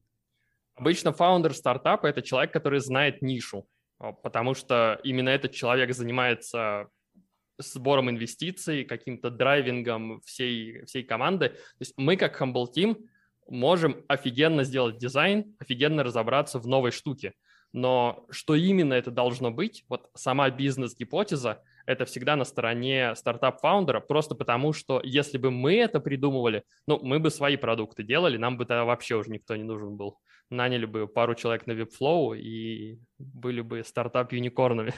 Обычно founder стартапа — это человек, который знает нишу, а, потому что именно этот человек занимается сбором инвестиций, каким-то драйвингом всей, всей команды. То есть мы как Humble Team можем офигенно сделать дизайн, офигенно разобраться в новой штуке. Но что именно это должно быть, вот сама бизнес-гипотеза, это всегда на стороне стартап-фаундера, просто потому что если бы мы это придумывали, ну, мы бы свои продукты делали, нам бы тогда вообще уже никто не нужен был. Наняли бы пару человек на Webflow и были бы стартап-юникорнами.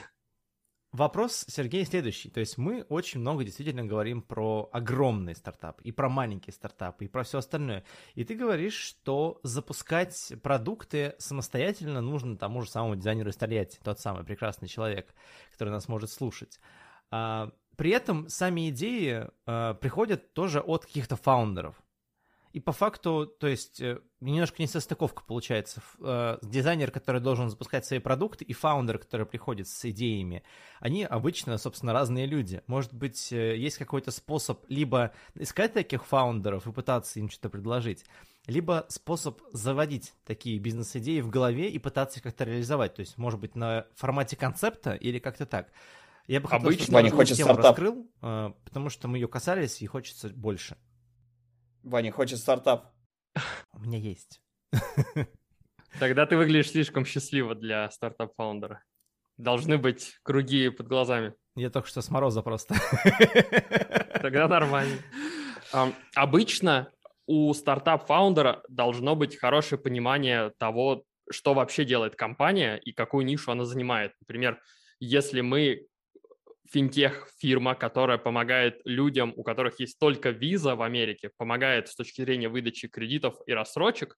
Вопрос, Сергей, следующий. То есть мы очень много действительно говорим про огромный стартап, и про маленький стартап, и про все остальное. И ты говоришь, что запускать продукты самостоятельно нужно тому же самому дизайнеру из Тольятти, тот самый прекрасный человек, который нас может слушать. А, при этом сами идеи а, приходят тоже от каких-то фаундеров. И по факту, то есть, э, немножко несостыковка получается. Э, дизайнер, который должен запускать свои продукты, и фаундер, который приходит с идеями, они обычно, собственно, разные люди. Может быть, э, есть какой-то способ либо искать таких фаундеров и пытаться им что-то предложить, либо способ заводить такие бизнес-идеи в голове и пытаться их как-то реализовать. То есть, может быть, на формате концепта или как-то так. Я бы хотел, Обычно чтобы не хочет тему стартап. раскрыл, потому что мы ее касались и хочется больше. Ваня хочет стартап. У меня есть. Тогда ты выглядишь слишком счастливо для стартап-фаундера. Должны быть круги под глазами. Я только что с мороза просто. Тогда нормально. Обычно у стартап-фаундера должно быть хорошее понимание того, что вообще делает компания и какую нишу она занимает. Например, если мы финтех-фирма, которая помогает людям, у которых есть только виза в Америке, помогает с точки зрения выдачи кредитов и рассрочек,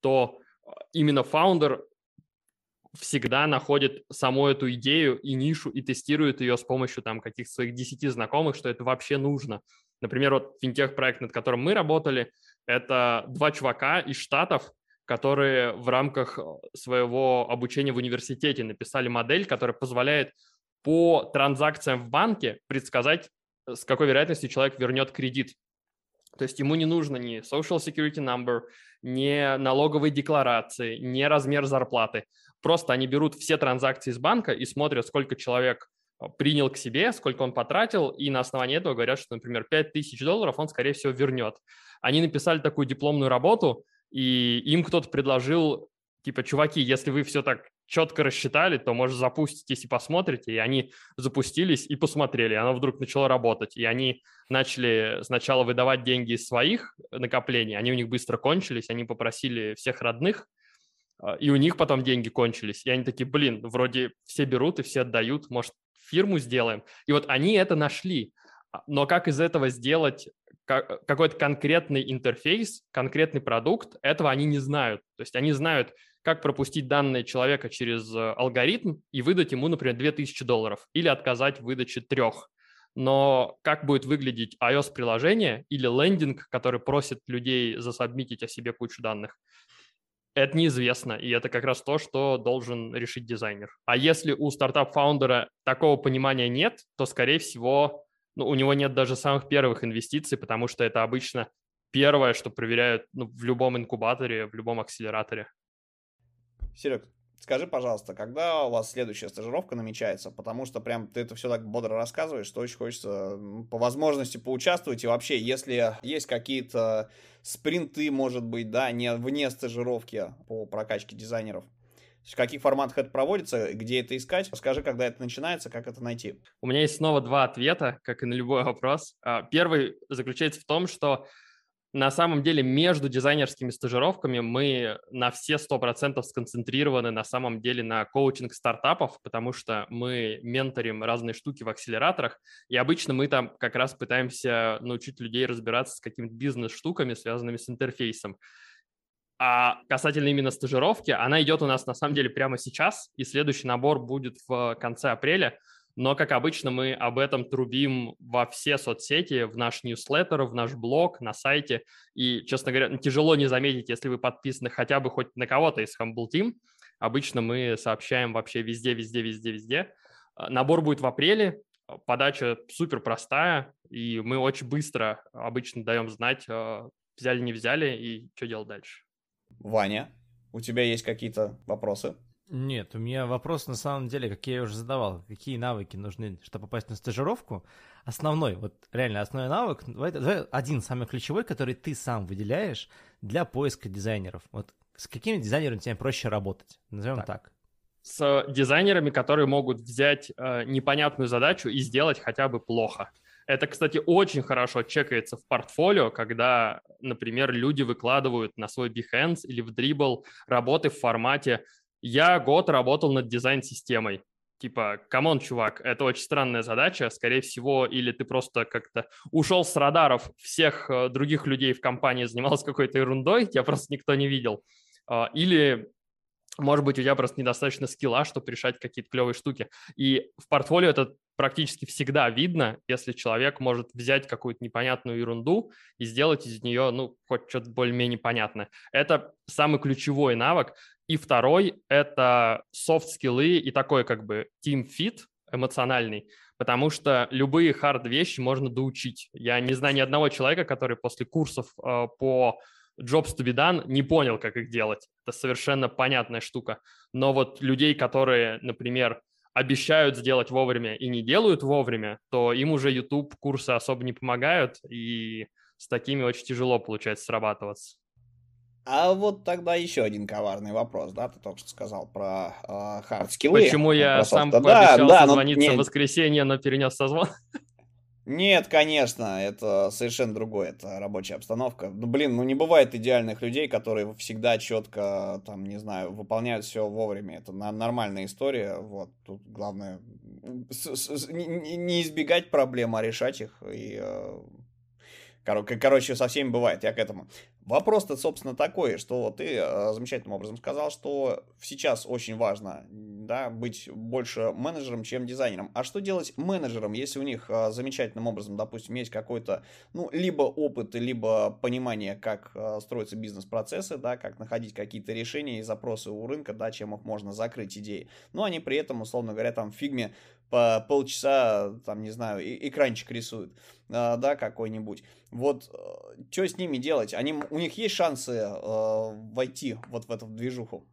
то э, именно фаундер всегда находит саму эту идею и нишу и тестирует ее с помощью там каких-то своих десяти знакомых, что это вообще нужно. Например, вот финтех-проект, над которым мы работали, это два чувака из Штатов, которые в рамках э, своего обучения в университете написали модель, которая позволяет по транзакциям в банке предсказать, э, с какой вероятностью человек вернет кредит. То есть ему не нужно ни social security number, ни налоговой декларации, ни размер зарплаты. Просто они берут все транзакции из банка и смотрят, сколько человек э, принял к себе, сколько он потратил, и на основании этого говорят, что, например, 5000 долларов он, скорее всего, вернет. Они написали такую дипломную работу, и им кто-то предложил, типа, чуваки, если вы все так четко рассчитали, то, может, запуститесь и посмотрите. И они запустились и посмотрели. И оно вдруг начало работать. И они начали сначала выдавать деньги из своих накоплений. Они у них быстро кончились. Они попросили всех родных. А, и у них потом деньги кончились. И они такие, блин, вроде все берут и все отдают. Может, фирму сделаем? И вот они это нашли. А, но как из этого сделать какой-то конкретный интерфейс, конкретный продукт, этого они не знают. То есть они знают, как пропустить данные человека через э, алгоритм и выдать ему, например, 2000 долларов или отказать в выдаче трех. Но как будет выглядеть iOS-приложение или лендинг, который просит людей засобмитить о себе кучу данных, это неизвестно, и это как раз то, что должен решить дизайнер. А если у стартап-фаундера такого понимания нет, то, скорее всего, ну, у него нет даже самых первых инвестиций, потому что это обычно первое, что проверяют ну, в любом инкубаторе, в любом акселераторе. Серег, скажи, пожалуйста, когда у вас следующая стажировка намечается? Потому что прям ты это все так бодро рассказываешь, что очень хочется по возможности поучаствовать. И вообще, если есть какие-то спринты, может быть, да, не вне стажировки по прокачке дизайнеров, В каких форматах это проводится, где это искать? Скажи, когда это начинается, как это найти? У меня есть снова два ответа, как и на любой вопрос. А, первый заключается в том, что на самом деле между дизайнерскими стажировками мы на все 100% сконцентрированы на самом деле на коучинг стартапов, потому что мы менторим разные штуки в акселераторах, и обычно мы там как раз пытаемся научить людей разбираться с какими-то бизнес-штуками, связанными с интерфейсом. А касательно именно стажировки, она идет у нас на самом деле прямо сейчас, и следующий набор будет в конце апреля – но, как обычно, мы об этом трубим во все соцсети, в наш ньюслеттер, в наш блог, на сайте. И, честно говоря, тяжело не заметить, если вы подписаны хотя бы хоть на кого-то из Humble Team. Обычно мы сообщаем вообще везде, везде, везде, везде. А, набор будет в апреле, подача супер простая, и мы очень быстро обычно даем знать, а, взяли, не взяли, и что делать дальше. Ваня, у тебя есть какие-то вопросы? Нет, у меня вопрос на самом деле, какие я уже задавал, какие навыки нужны, чтобы попасть на стажировку. Основной, вот реально основной навык, давай, давай один самый ключевой, который ты сам выделяешь для поиска дизайнеров. Вот с какими дизайнерами тебе проще работать? Назовем так. так. С дизайнерами, которые могут взять э, непонятную задачу и сделать хотя бы плохо. Это, кстати, очень хорошо чекается в портфолио, когда, например, люди выкладывают на свой Behance или в Dribble работы в формате я год работал над дизайн-системой. Типа, come on, чувак, это очень странная задача. Скорее всего, или ты просто как-то ушел с радаров всех э, других людей в компании, занимался какой-то ерундой, тебя просто никто не видел. А, или может быть, у тебя просто недостаточно скилла, чтобы решать какие-то клевые штуки. И в портфолио это практически всегда видно, если человек может взять какую-то непонятную ерунду и сделать из нее, ну, хоть что-то более-менее понятное. Это самый ключевой навык. И второй – это софт-скиллы и такой как бы team fit эмоциональный, потому что любые хард-вещи можно доучить. Я не знаю ни одного человека, который после курсов э, по Jobs to be done не понял, как их делать. Это совершенно понятная штука. Но вот людей, которые, например, обещают сделать вовремя и не делают вовремя, то им уже YouTube курсы особо не помогают, и с такими очень тяжело получается срабатываться. А вот тогда еще один коварный вопрос, да, ты только что сказал про э, хардскиллы. Почему я сам да, пообещал да, созвониться но... в воскресенье, но перенес созвон? Нет, конечно, это совершенно другое, это рабочая обстановка. Ну, блин, ну не бывает идеальных людей, которые всегда четко, там, не знаю, выполняют все вовремя. Это нормальная история, вот, тут главное не избегать проблем, а решать их. И, э, короче, со всеми бывает, я к этому. Вопрос-то, собственно, такой, что ты э, замечательным образом сказал, что сейчас очень важно да, быть больше менеджером, чем дизайнером. А что делать менеджером, если у них э, замечательным образом, допустим, есть какой-то, ну, либо опыт, либо понимание, как э, строятся бизнес-процессы, да, как находить какие-то решения и запросы у рынка, да, чем их можно закрыть идеи. Но они при этом, условно говоря, там в фигме по полчаса, там, не знаю, экранчик рисуют, э, да, какой-нибудь. Вот, э, что с ними делать? Они, у них есть шансы э, войти вот в эту движуху?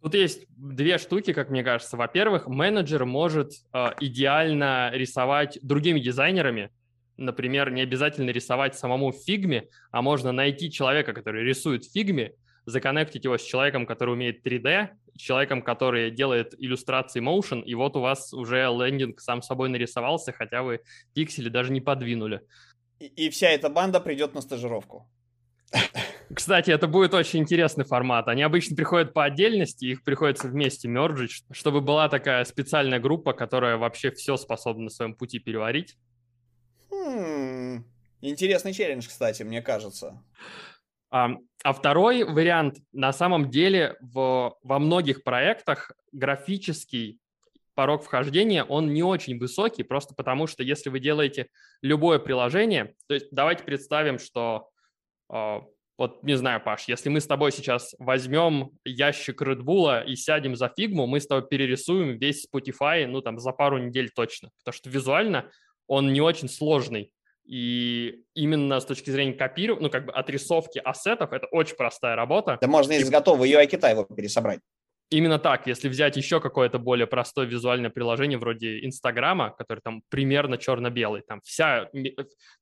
Тут есть две штуки, как мне кажется. Во-первых, менеджер может э, идеально рисовать другими дизайнерами. Например, не обязательно рисовать самому в Figma, а можно найти человека, который рисует в Figma, законнектить его с человеком, который умеет 3D, человеком, который делает иллюстрации motion, и вот у вас уже лендинг сам собой нарисовался, хотя вы пиксели даже не подвинули. И, и вся эта банда придет на стажировку. Кстати, это будет очень интересный формат. Они обычно приходят по отдельности, их приходится вместе мерджить, чтобы была такая специальная группа, которая вообще все способна на своем пути переварить. Хм, интересный челлендж, кстати, мне кажется. А, а второй вариант, на самом деле, в, во многих проектах графический порог вхождения, он не очень высокий, просто потому что если вы делаете любое приложение, то есть давайте представим, что а, вот не знаю, Паш, если мы с тобой сейчас возьмем ящик Red Bull и сядем за фигму, мы с тобой перерисуем весь Spotify, ну, там, за пару недель точно. Потому что визуально он не очень сложный. И именно с точки зрения копирования, ну, как бы отрисовки ассетов, это очень простая работа. Да можно из готового UI-кита его пересобрать. Именно так, если взять еще какое-то более простое визуальное приложение вроде Инстаграма, который там примерно черно-белый, там вся,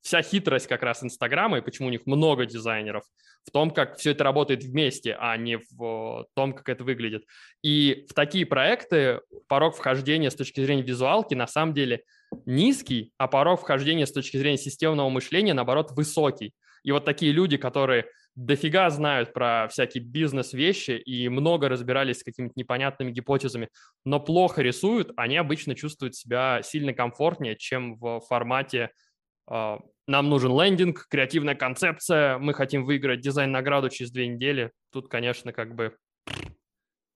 вся хитрость как раз Инстаграма и почему у них много дизайнеров в том, как все это работает вместе, а не в том, как это выглядит. И в такие проекты порог вхождения с точки зрения визуалки на самом деле низкий, а порог вхождения с точки зрения системного мышления, наоборот, высокий. И вот такие люди, которые дофига знают про всякие бизнес-вещи и много разбирались с какими-то непонятными гипотезами, но плохо рисуют, они обычно чувствуют себя сильно комфортнее, чем в формате э, «нам нужен лендинг, креативная концепция, мы хотим выиграть дизайн-награду через две недели». Тут, конечно, как бы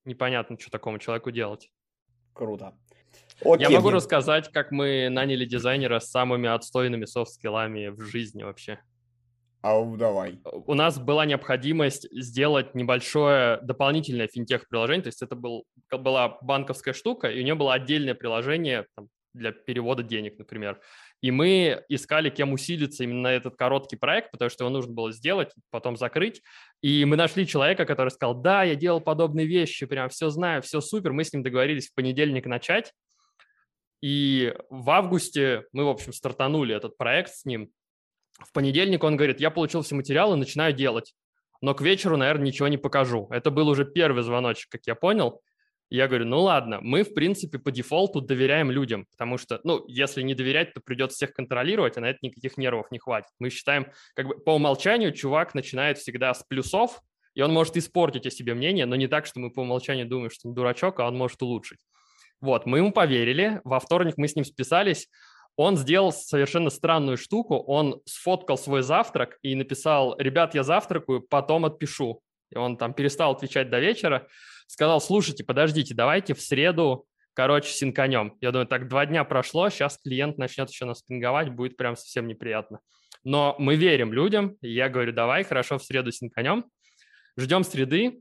непонятно, что такому человеку делать. Круто. Окей. Я могу рассказать, как мы наняли дизайнера с самыми отстойными софт-скиллами в жизни вообще. А давай. У нас была необходимость сделать небольшое дополнительное финтех-приложение, то есть это был, была банковская штука, и у нее было отдельное приложение там, для перевода денег, например. И мы искали, кем усилиться именно на этот короткий проект, потому что его нужно было сделать, потом закрыть. И мы нашли человека, который сказал, да, я делал подобные вещи, прям все знаю, все супер. Мы с ним договорились в понедельник начать. И в августе мы, в общем, стартанули этот проект с ним. В понедельник он говорит, я получил все материалы, начинаю делать. Но к вечеру, наверное, ничего не покажу. Это был уже первый звоночек, как я понял. Я говорю, ну ладно, мы, в принципе, по дефолту доверяем людям, потому что, ну, если не доверять, то придется всех контролировать, а на это никаких нервов не хватит. Мы считаем, как бы по умолчанию чувак начинает всегда с плюсов, и он может испортить о себе мнение, но не так, что мы по умолчанию думаем, что он дурачок, а он может улучшить. Вот, мы ему поверили, во вторник мы с ним списались, он сделал совершенно странную штуку. Он сфоткал свой завтрак и написал, ребят, я завтракаю, потом отпишу. И он там перестал отвечать до вечера. Сказал, слушайте, подождите, давайте в среду, короче, синканем. Я думаю, так два дня прошло, сейчас клиент начнет еще нас пинговать, будет прям совсем неприятно. Но мы верим людям. Я говорю, давай, хорошо, в среду синканем. Ждем среды.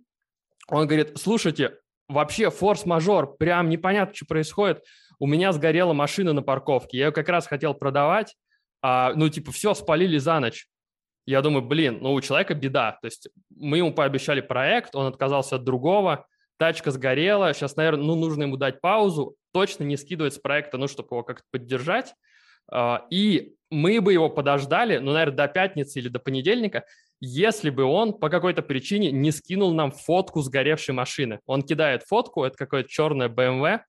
Он говорит, слушайте, вообще форс-мажор, прям непонятно, что происходит у меня сгорела машина на парковке, я ее как раз хотел продавать, а, ну, типа, все, спалили за ночь. Я думаю, блин, ну, у человека беда. То есть мы ему пообещали проект, он отказался от другого, тачка сгорела, сейчас, наверное, ну, нужно ему дать паузу, точно не скидывать с проекта, ну, чтобы его как-то поддержать. А, и мы бы его подождали, ну, наверное, до пятницы или до понедельника, если бы он по какой-то причине не скинул нам фотку сгоревшей машины. Он кидает фотку, это какое-то черное BMW,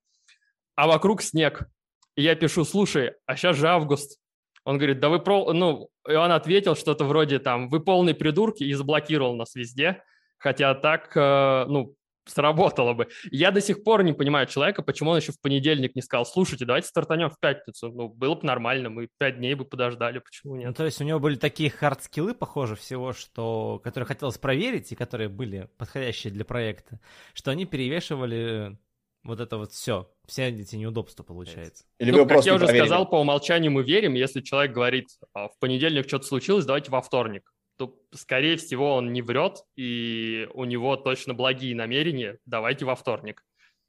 а вокруг снег. И я пишу, слушай, а сейчас же август. Он говорит, да вы про... Ну, и он ответил что-то вроде там, вы полный придурки и заблокировал нас везде. Хотя так, э, ну, сработало бы. Я до сих пор не понимаю человека, почему он еще в понедельник не сказал, слушайте, давайте стартанем в пятницу. Ну, было бы нормально, мы пять дней бы подождали, почему нет? Ну, то есть у него были такие хард-скиллы, похоже, всего, что, которые хотелось проверить и которые были подходящие для проекта, что они перевешивали вот это вот все, все эти неудобства получается. Или ну, как я уже проверили. сказал, по умолчанию мы верим, если человек говорит, «А, в понедельник что-то случилось, давайте во вторник, то, скорее всего, он не врет, и у него точно благие намерения, давайте во вторник.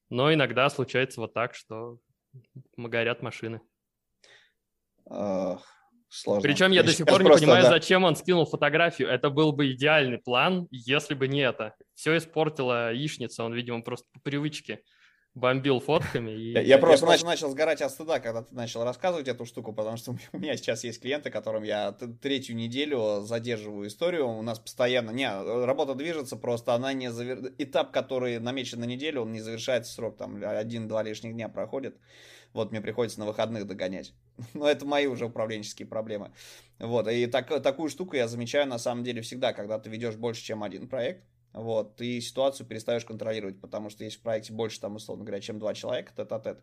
Но иногда случается вот так, что горят машины. Сложно. Причем я, я до сих пор не понимаю, да. зачем он скинул фотографию. Это был бы идеальный план, если бы не это. Все испортила яичница, он, видимо, просто по привычке бомбил фотками. И... Я, я просто начал, начал сгорать от стыда, когда ты начал рассказывать эту штуку, потому что у меня сейчас есть клиенты, которым я третью неделю задерживаю историю. У нас постоянно... Не, работа движется, просто она не завер... Этап, который намечен на неделю, он не завершается срок, там один-два лишних дня проходит. Вот мне приходится на выходных догонять. Но это мои уже управленческие проблемы. Вот, и так, такую штуку я замечаю на самом деле всегда, когда ты ведешь больше, чем один проект вот, ты ситуацию перестаешь контролировать, потому что есть в проекте больше, там, условно говоря, чем два человека, тет-а-тет.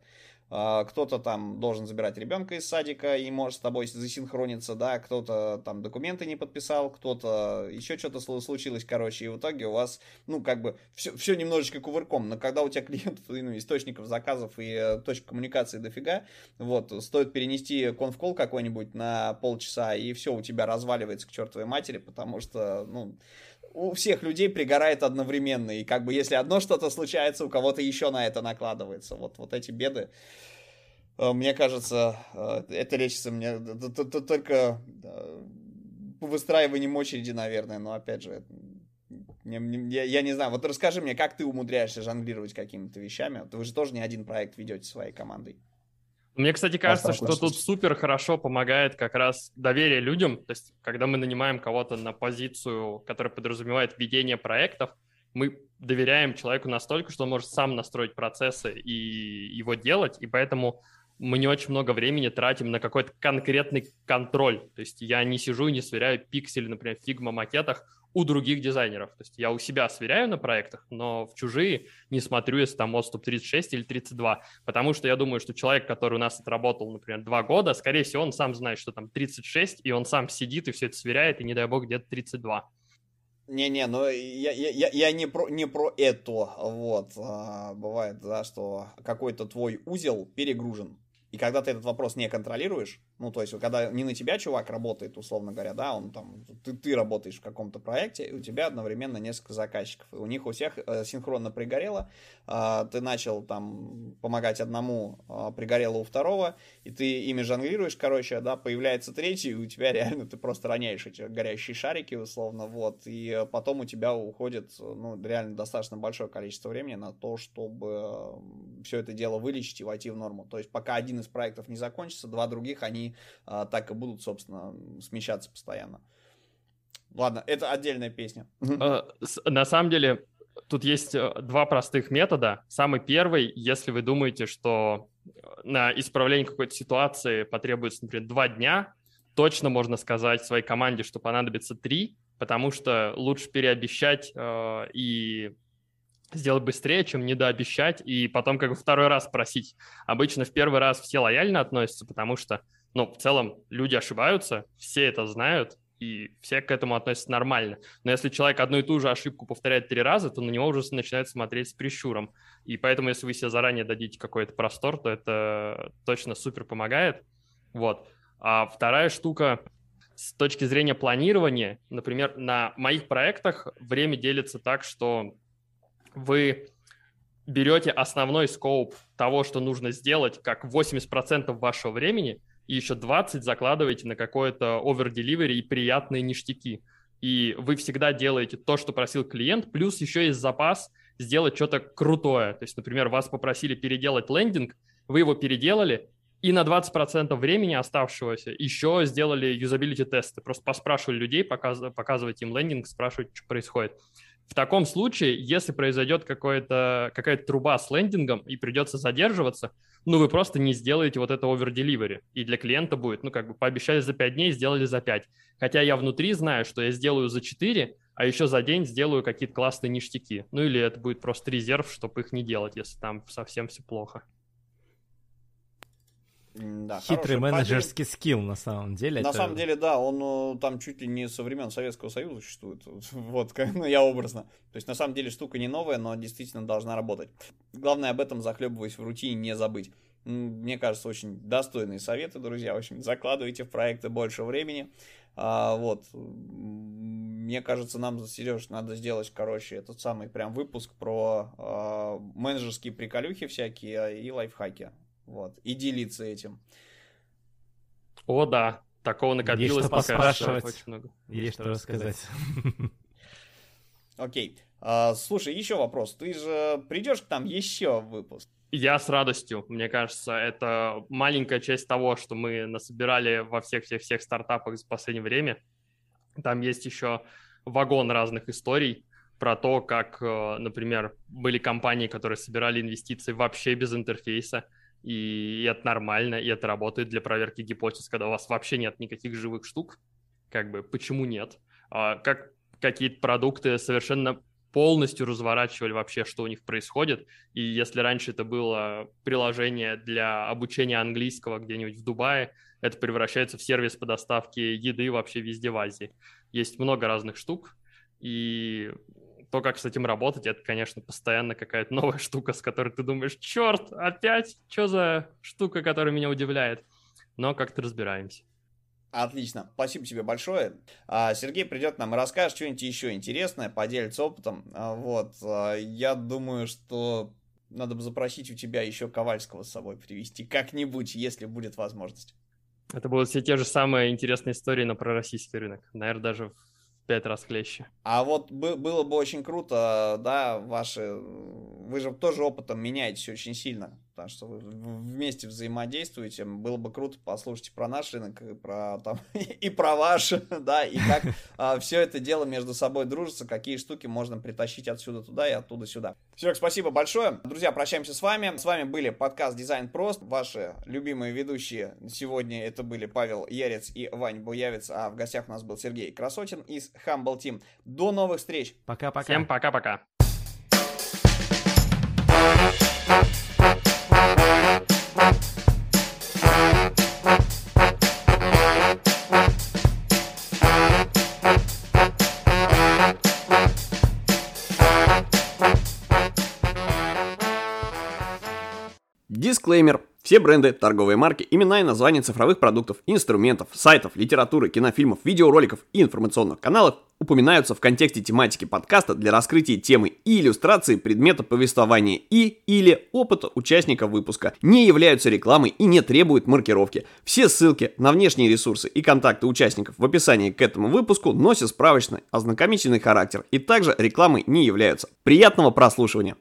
А, кто-то там должен забирать ребенка из садика и может с тобой засинхрониться, да, кто-то там документы не подписал, кто-то еще что-то случилось, короче, и в итоге у вас, ну, как бы, все, все немножечко кувырком, но когда у тебя клиентов, ну, источников заказов и э, точек коммуникации дофига, вот, стоит перенести конфкол какой-нибудь на полчаса, и все у тебя разваливается к чертовой матери, потому что, ну, у всех людей пригорает одновременно. И как бы если одно что-то случается, у кого-то еще на это накладывается. Вот, вот эти беды. Э, мне кажется, э, это лечится мне только по выстраиванием очереди, наверное. Но опять же, Я, я не знаю, вот расскажи мне, как ты умудряешься жонглировать какими-то вещами? Вы же тоже не один проект ведете своей командой. Мне, кстати, кажется, что тут супер хорошо помогает как раз доверие людям. То есть, когда мы нанимаем кого-то на позицию, которая подразумевает ведение проектов, мы доверяем человеку настолько, что он может сам настроить процессы и его делать, и поэтому мы не очень много времени тратим на какой-то конкретный контроль. То есть я не сижу и не сверяю пиксели, например, в Figma макетах, у других дизайнеров. То есть я у себя сверяю на проектах, но в чужие не смотрю, если там отступ 36 или 32, потому что я думаю, что человек, который у нас отработал, например, два года, скорее всего, он сам знает, что там 36, и он сам сидит и все это сверяет, и не дай бог где-то 32. Не-не, но я, я, я не, про, не про это, вот, а, бывает, да, что какой-то твой узел перегружен, и когда ты этот вопрос не контролируешь, ну, то есть, когда не на тебя чувак работает, условно говоря, да, он там, ты, ты работаешь в каком-то проекте, и у тебя одновременно несколько заказчиков, и у них у всех э, синхронно пригорело, э, ты начал там помогать одному, э, пригорело у второго, и ты ими жонглируешь, короче, да, появляется третий, и у тебя реально, ты просто роняешь эти горящие шарики, условно, вот, и потом у тебя уходит, ну, реально достаточно большое количество времени на то, чтобы все это дело вылечить и войти в норму, то есть, пока один из проектов не закончится, два других, они а, так и будут, собственно, смещаться постоянно. Ладно, это отдельная песня. Э, на самом деле, тут есть э, два простых метода. Самый первый, если вы думаете, что э, на исправление какой-то ситуации потребуется, например, два дня, точно можно сказать своей команде, что понадобится три, потому что лучше переобещать э, и сделать быстрее, чем недообещать, и потом как бы второй раз просить. Обычно в первый раз все лояльно относятся, потому что ну, в целом люди ошибаются, все это знают, и все к этому относятся нормально. Но если человек одну и ту же ошибку повторяет три раза, то на него уже начинает смотреть с прищуром. И поэтому, если вы себе заранее дадите какой-то простор, то это точно супер помогает. Вот. А вторая штука с точки зрения планирования, например, на моих проектах время делится так, что вы берете основной скоп того, что нужно сделать, как 80% вашего времени, и еще 20 закладываете на какое-то over-delivery и приятные ништяки. И вы всегда делаете то, что просил клиент, плюс еще есть запас сделать что-то крутое. То есть, например, вас попросили переделать лендинг, вы его переделали, и на 20% времени оставшегося еще сделали юзабилити тесты. Просто поспрашивали людей, показ, показывать им лендинг, спрашивать, что происходит. В таком случае, если произойдет какая-то труба с лендингом и придется задерживаться, ну, вы просто не сделаете вот это over-delivery. И для клиента будет, ну, как бы пообещали за 5 дней, сделали за 5. Хотя я внутри знаю, что я сделаю за 4, а еще за день сделаю какие-то классные ништяки. Ну, или это будет просто резерв, чтобы их не делать, если там совсем все плохо. Да, Хитрый менеджерский подель... скилл на самом деле. На это... самом деле, да, он э, там чуть ли не со времен Советского Союза существует. Вот, ну, я образно. То есть, на самом деле, штука не новая, но действительно должна работать. Главное об этом, захлебываясь в рутине, не забыть. Мне кажется, очень достойные советы, друзья. В общем, закладывайте в проекты больше времени. А, вот. Мне кажется, нам, Сереж, надо сделать, короче, этот самый прям выпуск про а, менеджерские приколюхи всякие и лайфхаки. Вот. И делиться этим. О, да. Такого накопилось. Есть что поспрашивать. Очень много. Есть, Есть что рассказать. Окей. А, слушай, еще вопрос. Ты же придешь к нам еще в выпуск? Я с радостью. Мне кажется, это маленькая часть того, что мы насобирали во всех-всех-всех стартапах за последнее время. Там есть еще вагон разных историй про то, как, э, например, были компании, которые собирали инвестиции вообще без интерфейса, и это нормально, и это работает для проверки гипотез, когда у вас вообще нет никаких живых штук, как бы, почему нет? А, как какие-то продукты совершенно полностью разворачивали вообще, что у них происходит. И если раньше это было приложение для обучения английского где-нибудь в Дубае, это превращается в сервис по доставке еды вообще везде в Азии. Есть много разных штук, и то, как с этим работать, это, конечно, постоянно какая-то новая штука, с которой ты думаешь, черт, опять, что за штука, которая меня удивляет. Но как-то разбираемся. Отлично, спасибо тебе большое. А, Сергей придет нам и расскажет что-нибудь еще интересное, поделится опытом. А, вот, а, я думаю, что надо бы запросить у тебя еще Ковальского с собой привести как-нибудь, если будет возможность. Это будут все те же самые интересные истории, но про российский рынок. Наверное, даже пять раз клеще. А вот было бы очень круто, да, ваши... Вы же тоже опытом меняетесь очень сильно потому что вы вместе взаимодействуете. Было бы круто послушать про наш рынок, и про, там, и про ваш, да, и как а, все это дело между собой дружится, какие штуки можно притащить отсюда туда и оттуда сюда. Серег, спасибо большое. Друзья, прощаемся с вами. С вами были подкаст Дизайн Прост. Ваши любимые ведущие сегодня это были Павел Ярец и Вань Буявец, а в гостях у нас был Сергей Красотин из Humble Team. До новых встреч. Пока-пока. Всем пока-пока. Дисклеймер. Все бренды, торговые марки, имена и названия цифровых продуктов, инструментов, сайтов, литературы, кинофильмов, видеороликов и информационных каналов упоминаются в контексте тематики подкаста для раскрытия темы и иллюстрации предмета повествования и или опыта участника выпуска, не являются рекламой и не требуют маркировки. Все ссылки на внешние ресурсы и контакты участников в описании к этому выпуску носят справочный ознакомительный характер и также рекламой не являются. Приятного прослушивания!